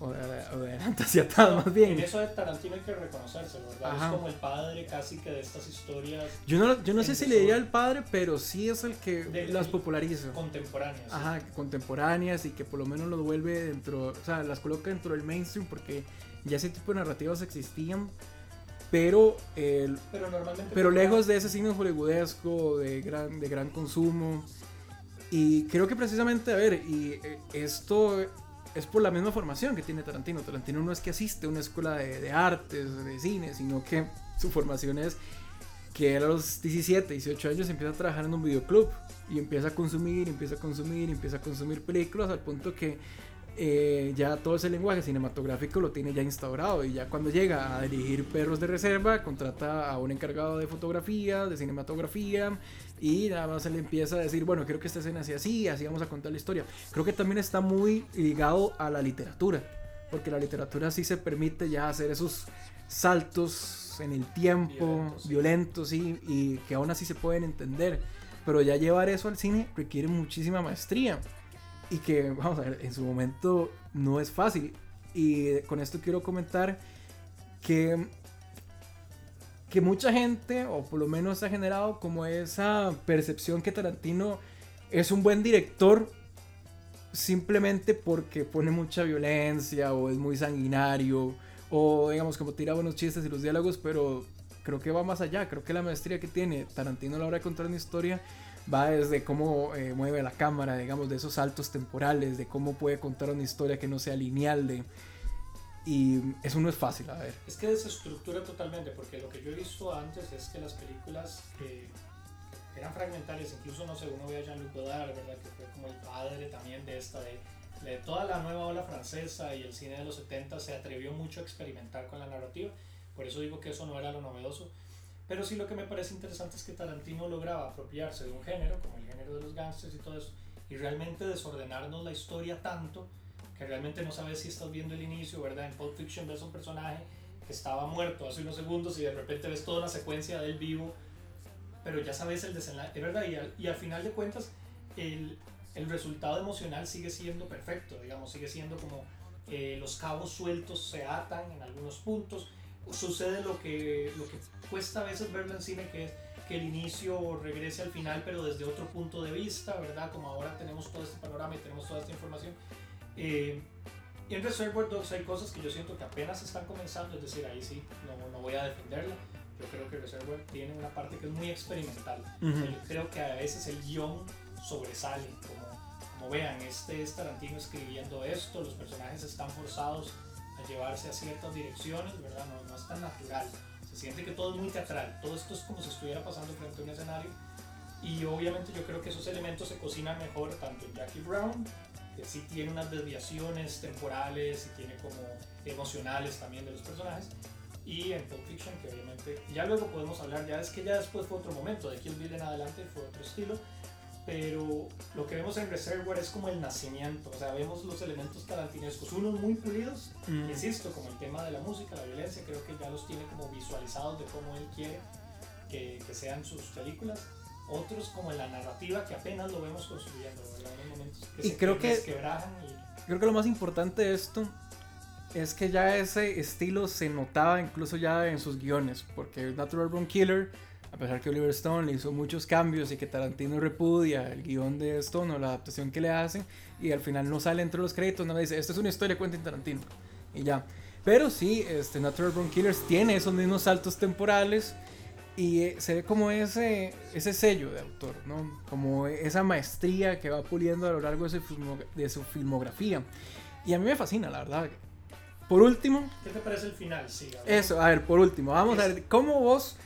B: O [laughs] atrás, más bien.
A: En eso de Tarantino hay que reconocerse, ¿verdad?
B: Ajá.
A: Es como el padre casi que de estas historias
B: Yo no, yo no sé si le diría el padre, pero sí es el que
A: De-
B: las populariza.
A: contemporáneas.
B: Ajá, contemporáneas y que por lo menos los vuelve dentro, o sea, las coloca dentro del mainstream porque ya ese tipo de narrativas existían, pero, el,
A: Pero normalmente.
B: pero lejos de ese cine hollywoodesco, de gran, de gran consumo. Y creo que precisamente, a ver, y eh, esto es por la misma formación que tiene Tarantino. Tarantino no es que asiste a una escuela de, de artes, de cine, sino que su formación es que a los 17, 18 años empieza a trabajar en un videoclub y empieza a consumir, empieza a consumir, empieza a consumir películas al punto que eh, ya todo ese lenguaje cinematográfico lo tiene ya instaurado y ya cuando llega a dirigir Perros de Reserva contrata a un encargado de fotografía, de cinematografía y nada más se le empieza a decir, bueno, quiero que esta escena sea así, así vamos a contar la historia. Creo que también está muy ligado a la literatura, porque la literatura sí se permite ya hacer esos saltos en el tiempo, violentos, sí, y que aún así se pueden entender. Pero ya llevar eso al cine requiere muchísima maestría y que, vamos a ver, en su momento no es fácil. Y con esto quiero comentar que, que mucha gente, o por lo menos ha generado como esa percepción que Tarantino es un buen director simplemente porque pone mucha violencia o es muy sanguinario o digamos como tira buenos chistes y los diálogos, pero creo que va más allá, creo que la maestría que tiene Tarantino a la hora de contar una historia va desde cómo eh, mueve la cámara, digamos, de esos saltos temporales, de cómo puede contar una historia que no sea lineal, de... Y eso no es fácil, a ver.
A: Es que desestructura totalmente, porque lo que yo he visto antes es que las películas eh, eran fragmentarias, incluso, no sé, uno ve a Jean-Luc Godard, ¿verdad? Que fue como el padre también de esta, de, de toda la nueva ola francesa y el cine de los 70 se atrevió mucho a experimentar con la narrativa, por eso digo que eso no era lo novedoso. Pero sí lo que me parece interesante es que Tarantino lograba apropiarse de un género, como el género de los gangsters y todo eso, y realmente desordenarnos la historia tanto que realmente no sabes si estás viendo el inicio, ¿verdad? En Pulp Fiction ves un personaje que estaba muerto hace unos segundos y de repente ves toda una secuencia del vivo, pero ya sabes el desenlace, ¿verdad? Y al, y al final de cuentas, el, el, resultado emocional sigue siendo perfecto, digamos, sigue siendo como eh, los cabos sueltos se atan en algunos puntos, sucede lo que, lo que cuesta a veces verlo en cine, que es que el inicio regrese al final, pero desde otro punto de vista, ¿verdad? Como ahora tenemos todo este panorama y tenemos toda esta información. Eh, en Reservoir Dogs hay cosas que yo siento que apenas están comenzando, es decir, ahí sí, no, no voy a defenderla. Yo creo que Reservoir tiene una parte que es muy experimental. Uh -huh. Yo creo que a veces el guion sobresale, como, como vean, este es Tarantino escribiendo esto, los personajes están forzados a llevarse a ciertas direcciones, ¿verdad? No, no es tan natural. Se siente que todo es muy teatral. Todo esto es como si estuviera pasando frente a un escenario. Y obviamente yo creo que esos elementos se cocinan mejor tanto en Jackie Brown, que sí tiene unas desviaciones temporales y tiene como emocionales también de los personajes, y en Pulp Fiction, que obviamente ya luego podemos hablar, ya es que ya después fue otro momento, de Kill Bill en adelante fue otro estilo, pero lo que vemos en Reservoir es como el nacimiento, o sea, vemos los elementos tarantinescos, unos muy pulidos, mm. insisto, como el tema de la música, la violencia, creo que ya los tiene como visualizados de cómo él quiere que, que sean sus películas, otros como en la narrativa que apenas lo vemos construyendo, ¿verdad? En momentos que
B: y
A: se
B: creo que,
A: y...
B: creo que lo más importante de esto es que ya ese estilo se notaba incluso ya en sus guiones, porque Natural Born Killer pesar que Oliver Stone le hizo muchos cambios y que Tarantino repudia el guion de Stone o la adaptación que le hacen y al final no sale entre los créditos, le dice, esta es una historia cuenta en Tarantino y ya. Pero sí, este Natural Born Killers tiene esos mismos saltos temporales y eh, se ve como ese, ese sello de autor, ¿no? Como esa maestría que va puliendo a lo largo de su, de su filmografía. Y a mí me fascina, la verdad. Por último...
A: ¿Qué te parece el final? Sí,
B: a eso, a ver, por último, vamos a ver, ¿cómo vos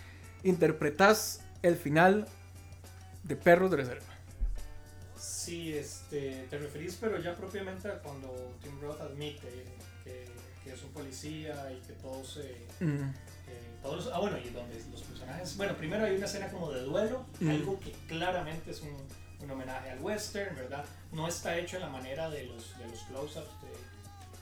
B: interpretas el final de Perros de Reserva.
A: Sí, este, te referís, pero ya propiamente a cuando Tim Roth admite que, que es un policía y que todos se. Mm. Eh, todos, ah, bueno, y donde los personajes. Bueno, primero hay una escena como de duelo, algo que claramente es un, un, homenaje al western, ¿verdad? No está hecho en la manera de los, de los close-ups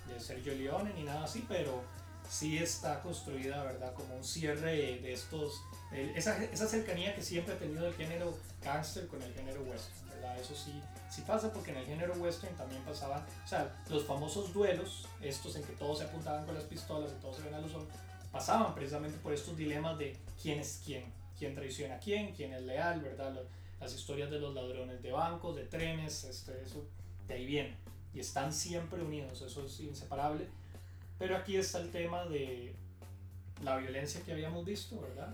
A: de, de Sergio Leone ni nada así, pero sí está construida, ¿verdad? Como un cierre de estos esa, esa, cercanía que siempre ha tenido el género gangster con el género western, ¿verdad? Eso sí, sí pasa porque en el género western también pasaban, o sea, los famosos duelos, estos en que todos se apuntaban con las pistolas y todos se ven a los ojos, pasaban precisamente por estos dilemas de quién es quién, quién traiciona a quién, quién es leal, ¿verdad? Las historias de los ladrones de bancos, de trenes, este, eso de ahí viene. Y están siempre unidos, eso es inseparable. Pero aquí está el tema de, la violencia que habíamos visto, ¿verdad?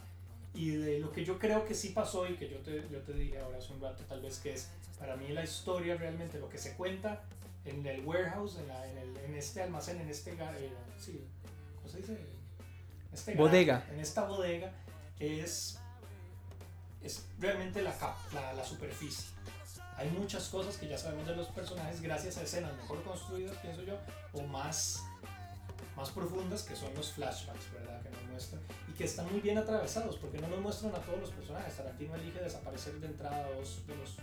A: Y de lo que yo creo que sí pasó y que yo te, yo te dije ahora hace un rato, tal vez que es para mí la historia realmente, lo que se cuenta en el warehouse, en, la, en, el, en este almacén, en este, eh, sí, ¿cómo se dice? Este
B: bodega.
A: en esta bodega es, es realmente la, la, la superficie. Hay muchas cosas que ya sabemos de los personajes gracias a escenas mejor construidas, pienso yo, o más más profundas que son los flashbacks, ¿verdad? Que nos muestran y que están muy bien atravesados porque no nos muestran a todos los personajes. Tarantino elige desaparecer de entrada dos de los,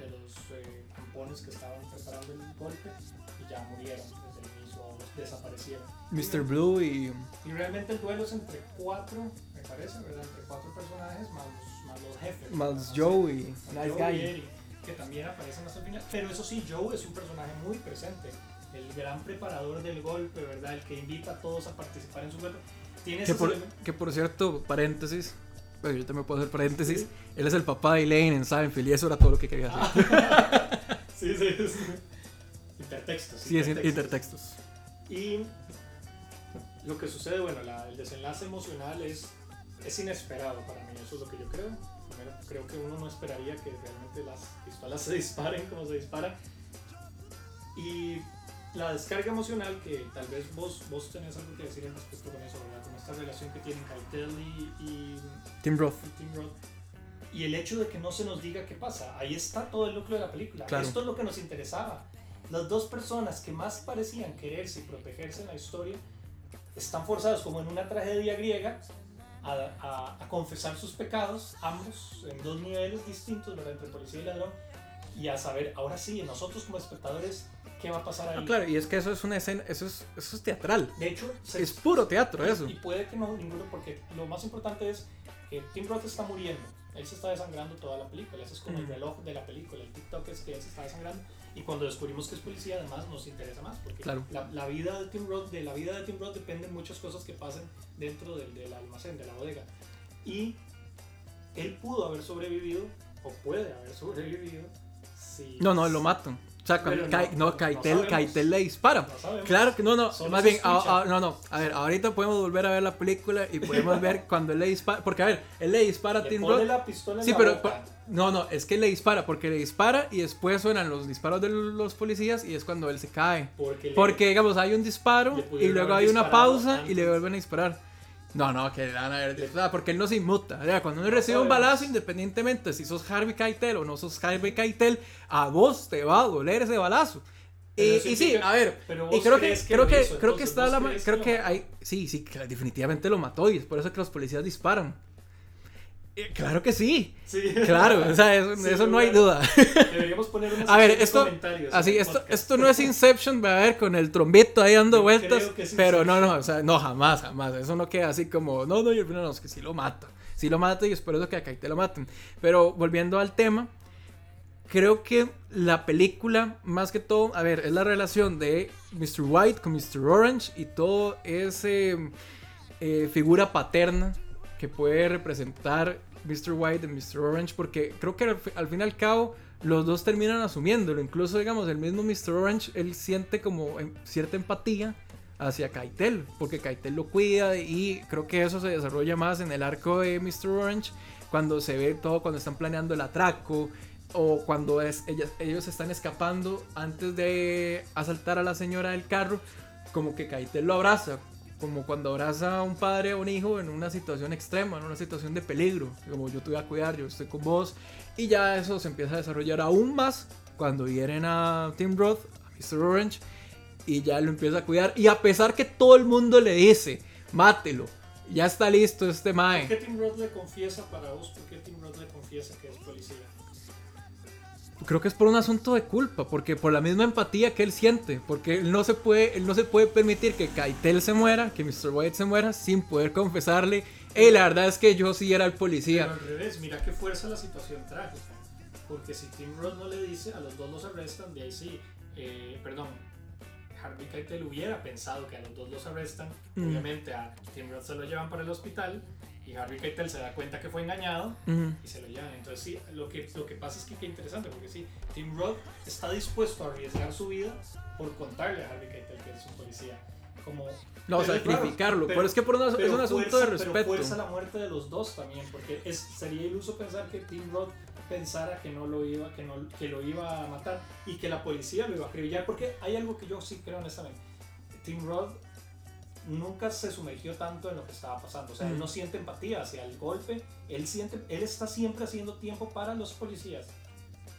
A: de los eh, campones que estaban preparando el golpe y ya murieron desde el inicio desaparecieron.
B: Mr. Blue y...
A: Y realmente el duelo es entre cuatro, me parece, ¿verdad? Entre cuatro personajes más los, más los jefes.
B: Más Joe y Nice Guy.
A: que también aparecen hasta el final. Pero eso sí, Joe es un personaje muy presente el gran preparador del golpe, ¿verdad? El que invita a todos a participar en su golpe. ¿Tiene
B: que, por, que por cierto, paréntesis, bueno, yo también puedo hacer paréntesis, él es el papá de Elaine en Seinfeld y eso era todo lo que quería
A: decir. Ah. [laughs] sí, sí, sí. Intertextos.
B: Sí, intertextos. es intertextos.
A: Y lo que sucede, bueno, el desenlace emocional es, es inesperado para mí, eso es lo que yo creo. Primero, creo que uno no esperaría que realmente las pistolas [laughs] se disparen como se disparan. Y la descarga emocional que tal vez vos, vos tenés algo que decir en respecto con eso, ¿verdad? Con esta relación que tienen Keitel y, y,
B: Tim Roth.
A: Y, Tim Roth. y el hecho de que no se nos diga qué pasa, ahí está todo el núcleo de la película. Esto es lo que nos interesaba. Las dos personas que más parecían quererse y protegerse en la historia están forzadas como en una tragedia griega a, a, a confesar sus pecados, ambos en dos niveles distintos, ¿verdad? entre policía y ladrón, y a saber, ahora sí, nosotros como espectadores qué va a pasar ahí.
B: claro, y es que eso es una escena, eso es, eso es teatral.
A: De hecho,
B: es puro teatro eso.
A: Y puede que no ninguno, porque lo más importante es que Tim Roth está muriendo. Él se está desangrando toda la película. Ese es como el reloj de la película. El TikTok es que él se está desangrando. Y cuando descubrimos que es policía, además nos interesa más. Porque
B: claro.
A: la, la, vida de Tim Roth, de la vida de Tim Roth dependen muchas cosas que pasen dentro del, del almacén, de la bodega. Y él pudo haber sobrevivido, o puede haber sobrevivido, si...
B: No, no, lo matan. O sea, no, Kaitel, le dispara. claro que no, no. más bien, no, no. A ver, ahorita podemos volver a ver la película y podemos ver [laughs] cuando él le dispara. Porque, a ver, él le dispara a Tim Roth. Sí, pero. No, no, es que le dispara. Porque le dispara y después suenan los disparos de los policías y es cuando él se cae. Porque, digamos, hay un disparo y luego hay una pausa y le vuelven a disparar. No, no, que van a ver. porque él no se inmuta. cuando uno recibe un balazo, independientemente si sos Harvey Keitel o no sos Harvey Keitel, a vos te va a doler ese balazo. Y, sí, a ver, y creo que, creo que, creo que está la, creo que hay, sí, sí, definitivamente lo mató y es por eso que los policías disparan. Eh, claro que sí. Claro, o sea, eso, no hay duda.
A: Deberíamos poner unos
B: A ver, esto, así, esto, esto no es Inception, a ver, con el trombito ahí dando vueltas. pero no, no, o sea, no, jamás, jamás. Eso no queda así como, no, no, y al final no, es que sí lo mata. Sí lo mata y es por eso que acá te lo maten. Pero volviendo al tema, creo que la película, más que todo, a ver, es la relación de Mr. White con Mr. Orange y todo ese eh, figura paterna que puede representar Mr. White y Mr. Orange, porque creo que al, fin y al cabo los dos terminan asumiéndolo. Incluso, digamos, el mismo Mr. Orange, él siente como em, cierta empatía hacia Kaitel, porque Kaitel lo cuida y creo que eso se desarrolla más en el arco de Mr. Orange, cuando se ve todo, cuando están planeando el atraco o cuando es, ellos están escapando antes de asaltar a la señora del carro, como que Kaitel lo abraza, como cuando abraza a un padre o un hijo en una situación extrema, en una situación de peligro, como yo te voy a cuidar, yo estoy con vos, y ya eso se empieza a desarrollar aún más cuando vienen a Tim Roth, a Mr. Orange, y ya lo empieza a cuidar, y a pesar que todo el mundo le dice, mátelo, ya está listo este mae.
A: ¿Por qué Tim Roth le confiesa para vos? ¿Por qué Tim Roth le confiesa que es policía?
B: Creo que es por un asunto de culpa, porque por la misma empatía que él siente, porque él no se puede, él no se puede permitir que Kaitel se muera, que Mr. White se muera, sin poder confesarle, hey, la verdad es que yo sí era el policía.
A: Pero al revés, mira qué fuerza la situación trágica, porque si Tim Roth no le dice, a los dos los arrestan, de ahí sí, eh, perdón, Harvey Keitel hubiera pensado que a los dos los arrestan, mm. obviamente a Tim Roth se lo llevan para el hospital, y Harvey Keitel se da cuenta que fue engañado y se lo llevan. Entonces sí, lo que, lo que pasa es que qué interesante, porque sí, Tim Roth está dispuesto a arriesgar su vida por contarle a Harvey Keitel que es un policía. como
B: No,
A: Pero
B: sacrificarlo.
A: raro,
B: pero, es que por una- es
A: pero
B: un asunto
A: fuerza-
B: de
A: Pero
B: respeto.
A: fuerza la muerte de los dos también, porque es, sería iluso pensar que Tim Roth pensara que no lo iba, que no, que lo iba a matar y que la policía lo iba a acribillar, porque hay algo que yo sí creo honestamente. Tim Roth nunca se sumergió tanto en lo que estaba pasando, o sea, él
B: Mm.
A: no siente empatía hacia el golpe, él siente, él está siempre haciendo tiempo para los policías.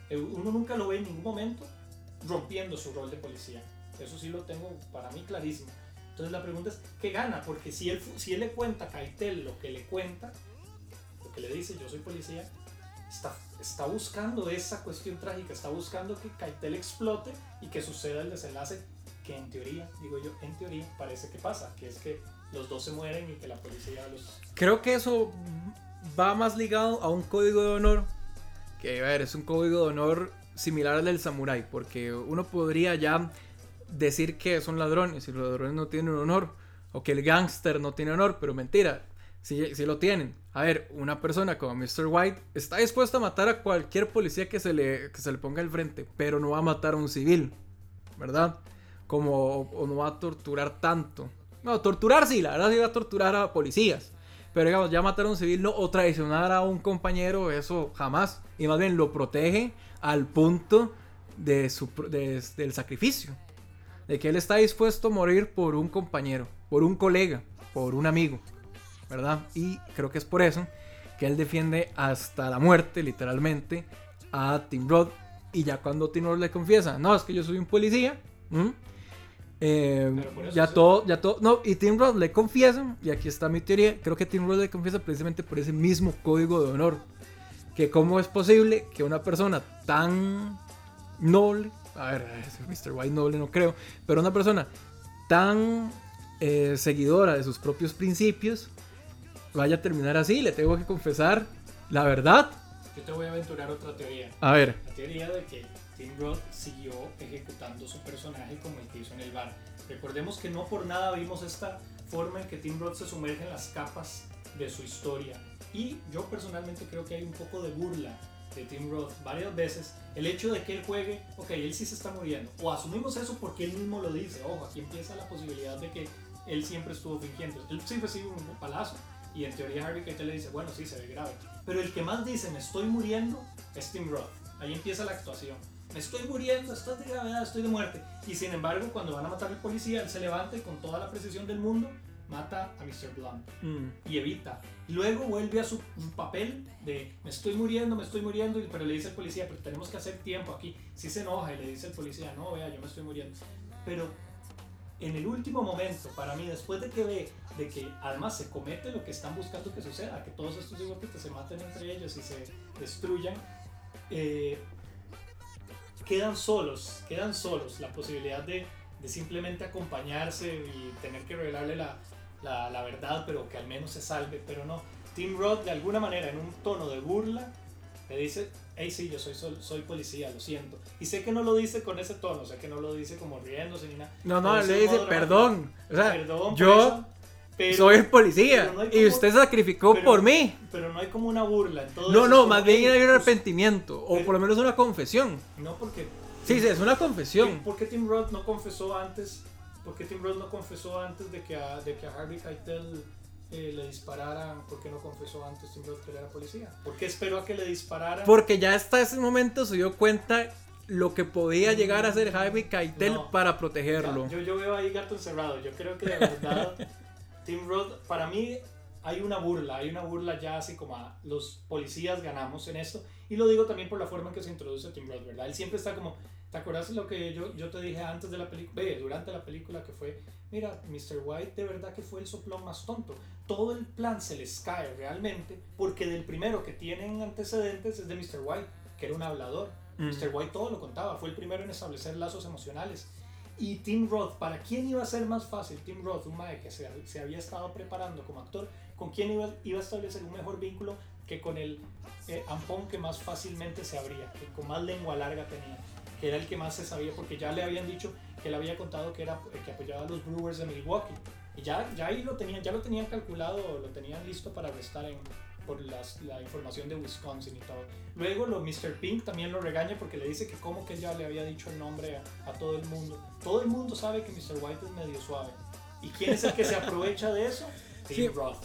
A: Eh, Uno nunca lo ve en ningún momento rompiendo su rol de policía. Eso sí lo tengo para mí clarísimo. Entonces la pregunta es, ¿qué gana? Porque si él, si él le cuenta a Keitel lo que le cuenta, lo que le dice, yo soy policía, está, está buscando esa cuestión trágica, está buscando que Keitel explote y que suceda el desenlace que en teoría, digo yo, en teoría parece que pasa, que es que los dos se mueren y que la policía los...
B: Creo que eso va más ligado a un código de honor. Que, a ver, es un código de honor similar al del samurái. Porque uno podría ya decir que son ladrones y los ladrones no tienen honor. O que el gángster no tiene honor. Pero mentira, si lo tienen. A ver, una persona como Mr. White está dispuesta a matar a cualquier policía que se le, que se le ponga al frente. Pero no va a matar a un civil. ¿Verdad? Como no va a torturar tanto. No, torturar sí, la verdad sí va a torturar a policías. Pero digamos, ya matar a un civil no, o traicionar a un compañero, eso jamás. Y más bien lo protege al punto de su, del sacrificio. De que él está dispuesto a morir por un compañero, por un colega, por un amigo. ¿Verdad? Y creo que es por eso que él defiende hasta la muerte, literalmente, a Tim Roth. Y ya cuando Tim Roth le confiesa, no, es que yo soy un policía. ¿m? Eh, ya
A: sí.
B: todo, ya todo, no, y Tim Roth le confiesa, y aquí está mi teoría, creo que Tim Roth le confiesa precisamente por ese mismo código de honor, que cómo es posible que una persona tan noble, a ver, Mr. White noble no creo, pero una persona tan eh, seguidora de sus propios principios, vaya a terminar así, le tengo que confesar la verdad,
A: Yo te voy a aventurar otra teoría.
B: a ver,
A: La teoría de que Tim Roth siguió ejecutando su personaje como el que hizo en el bar. Recordemos que no por nada vimos esta forma en que Tim Roth se sumerge en las capas de su historia. Y yo personalmente creo que hay un poco de burla de Tim Roth varias veces. El hecho de que él juegue, ok, él sí se está muriendo. O asumimos eso porque él mismo lo dice. Ojo, aquí empieza la posibilidad de que él siempre estuvo fingiendo. Él sí recibe un palazo. Y en teoría Harvey Keitel le dice, bueno, sí, se ve grave. Pero el que más dice, me estoy muriendo, es Tim Roth. Ahí empieza la actuación. Me estoy muriendo, estoy de gravedad, estoy de muerte. Y sin embargo, cuando van a matar al policía, él se levanta y con toda la precisión del mundo mata a Mr. Blunt
B: mm,
A: y evita. Luego vuelve a su papel de me estoy muriendo, me estoy muriendo, pero le dice al policía, pero tenemos que hacer tiempo aquí. Si se enoja y le dice al policía, no, vea, yo me estoy muriendo. Pero en el último momento, para mí, después de que ve de que además se comete lo que están buscando que suceda, que todos estos hijos se maten entre ellos y se destruyan, eh, quedan solos, quedan solos. La posibilidad de, de simplemente acompañarse y tener que revelarle la, la, la verdad, pero que al menos se salve, pero no. Tim Roth, de alguna manera, en un tono de burla, le dice, hey, sí, yo soy, soy, policía, lo siento. Y sé que no lo dice con ese tono, sé que no lo dice como riéndose ni nada.
B: no, no, le dice perdón, o sea,
A: Perdón por
B: yo
A: eso, pero-
B: soy el policía
A: no hay
B: y
A: como-
B: usted sacrificó
A: pero-
B: por mí.
A: Pero no hay como una burla todo
B: No, no,
A: como,
B: más bien
A: "Hey,
B: hay un
A: pues,
B: arrepentimiento, o por lo menos una confesión.
A: No, porque
B: Sí, sí, es una confesión.
A: ¿Por qué Tim Roth no confesó antes? ¿Por qué Tim Roth no confesó antes de que a, de que a Harvey Keitel eh, le dispararan? ¿Por qué no confesó antes Tim Roth que él era policía? ¿Por qué esperó a que le dispararan?
B: Porque ya hasta ese momento se dio cuenta lo que podía llegar a hacer Harvey Keitel
A: No.
B: para protegerlo.
A: Yo, yo veo ahí gato encerrado. Yo creo que de verdad [laughs] Tim Roth, para mí hay una burla, hay una burla ya así como a los policías ganamos en esto. Y lo digo también por la forma en que se introduce Tim Roth, ¿verdad? Él siempre está como, ¿te acuerdas lo que yo, yo te dije antes de la película? Ve, durante la película que fue, mira, Mr. White de verdad que fue el soplón más tonto. Todo el plan se les cae realmente porque del primero que tienen antecedentes es de Mr. White, que era un hablador.
B: Mm.
A: Mr. White todo lo contaba, fue el primero en establecer lazos emocionales. Y Tim Roth, ¿para quién iba a ser más fácil? Tim Roth, un mae que se, se había estado preparando como actor, ¿con quién iba, iba a establecer un mejor vínculo que con el eh, ampón que más fácilmente se abría, que con más lengua larga tenía, que era el que más se sabía, porque ya le habían dicho que él había contado que era eh, que apoyaba a los Brewers de Milwaukee. Y ya, ya ahí lo tenían, ya lo tenían calculado, lo tenían listo para arrestar en, por las- la información de Wisconsin y todo. Luego lo Mr. Pink también lo regaña porque le dice que como que ya le había dicho el nombre a, a todo el mundo. Todo el mundo sabe que Mr. White es medio suave. ¿Y quién es el que se aprovecha de eso? [laughs] Tim. Roth.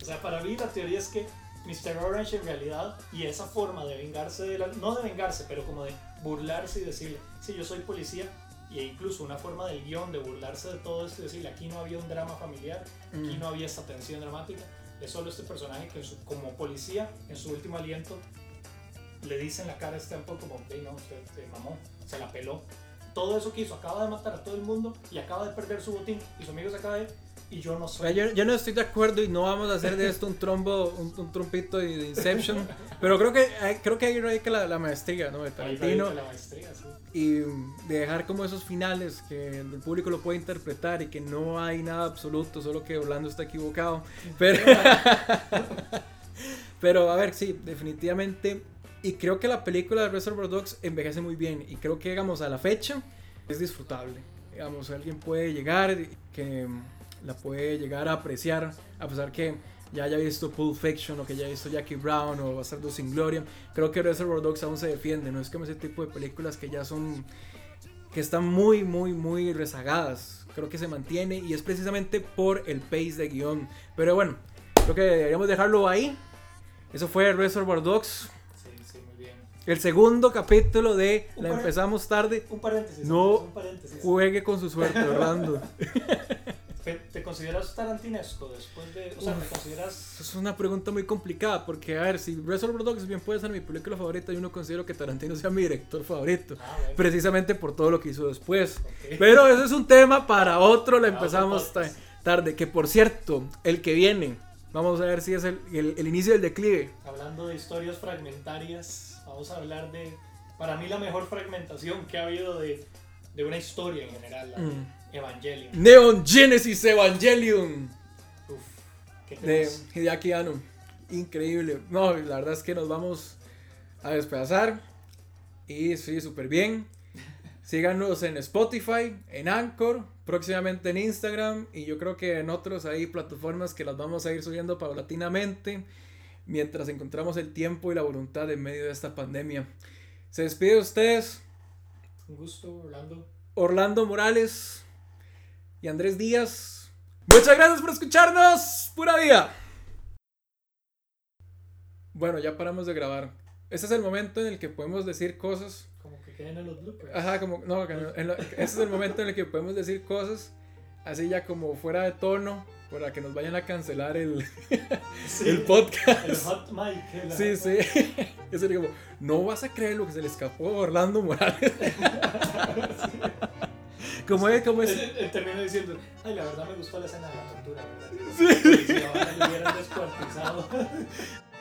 A: O sea, para mí la teoría es que Mr. Orange en realidad, y esa forma de vengarse, de la- no de vengarse, pero como de burlarse y decirle, sí, yo soy policía, e incluso una forma del guion de burlarse de todo esto y decirle, aquí no había un drama familiar, aquí
B: Mm.
A: no había esta tensión dramática, es solo este personaje que su- como policía, en su último aliento, le dice en la cara a Stemple como, hey, no, usted se mamó, se la peló. Todo eso que hizo, acaba de matar a todo el mundo y acaba de perder su botín y su amigo se acaba de y yo no soy.
B: yo, yo no estoy de acuerdo y no vamos a hacer de esto un trombo, un, un trompito de, Inception. Pero creo que creo que ahí radica la, la maestría, ¿no? De
A: Ahí radica la maestría, sí.
B: Y de dejar como esos finales que el público lo puede interpretar y que no hay nada absoluto, solo que Orlando está equivocado. Pero, [laughs] pero a ver, sí, definitivamente. Y creo que la película de Reservoir Dogs envejece muy bien. Y creo que, digamos, a la fecha es disfrutable. Digamos, alguien puede llegar, que la puede llegar a apreciar, a pesar que ya haya visto Pulp Fiction o que ya haya visto Jackie Brown o Bastardo sin Gloria. Creo que Reservoir Dogs aún se defiende. No es como ese tipo de películas que ya son. que están muy, muy, muy rezagadas. Creo que se mantiene y es precisamente por el pace de guion. Pero bueno, creo que deberíamos dejarlo ahí. Eso fue Reservoir Dogs.
A: Sí, sí, muy bien.
B: El segundo capítulo de
A: Un
B: La empezamos tarde.
A: Un paréntesis.
B: No.
A: Un paréntesis.
B: Juegue con su suerte, Orlando. [laughs]
A: ¿Te, consideras tarantinesco después de.? O sea, ¿te consideras.?
B: Es una pregunta muy complicada porque, a ver, si Reservoir Dogs bien puede ser mi película favorita, yo no considero que Tarantino sea mi director favorito.
A: Ah, bueno.
B: Precisamente por todo lo que hizo después.
A: ok. [laughs]
B: Pero ese es un tema para otro, la
A: otro
B: empezamos
A: podcast.
B: tarde. Que por cierto, el que viene, vamos a ver si es el, el- el inicio del declive.
A: Hablando de historias fragmentarias, vamos a hablar de. Para mí, la mejor fragmentación que ha habido de, de una historia en general, la
B: Mm.
A: Evangelion.
B: Neon Genesis Evangelion
A: Uf, qué
B: de. Hideaki Anno. Increíble. No, la verdad es que nos vamos a despedazar. Y sí, súper bien. Síganos en Spotify, en Anchor, próximamente en Instagram y yo creo que en otros ahí plataformas que las vamos a ir subiendo paulatinamente mientras encontramos el tiempo y la voluntad en medio de esta pandemia. Se despide de ustedes
A: Un gusto, Orlando.
B: Orlando Morales y Andrés Díaz. Muchas gracias por escucharnos. Pura vida. Bueno, ya paramos de grabar. Este es el momento en el que podemos decir cosas.
A: Como que queden en los bloopers.
B: Ajá, como. No, en lo- este es el momento en el que podemos decir cosas así ya como fuera de tono para que nos vayan a cancelar el,
A: Sí,
B: el podcast.
A: El hot mic. el
B: Sí, sí. Es [laughs] como, no vas a creer lo que se le escapó a Orlando Morales. [laughs] Como es, como es.
A: Termina diciendo, ay, la verdad me gustó la escena de la tortura, ¿verdad? Sí. Si ahora lo hubieran descuartizado. [laughs]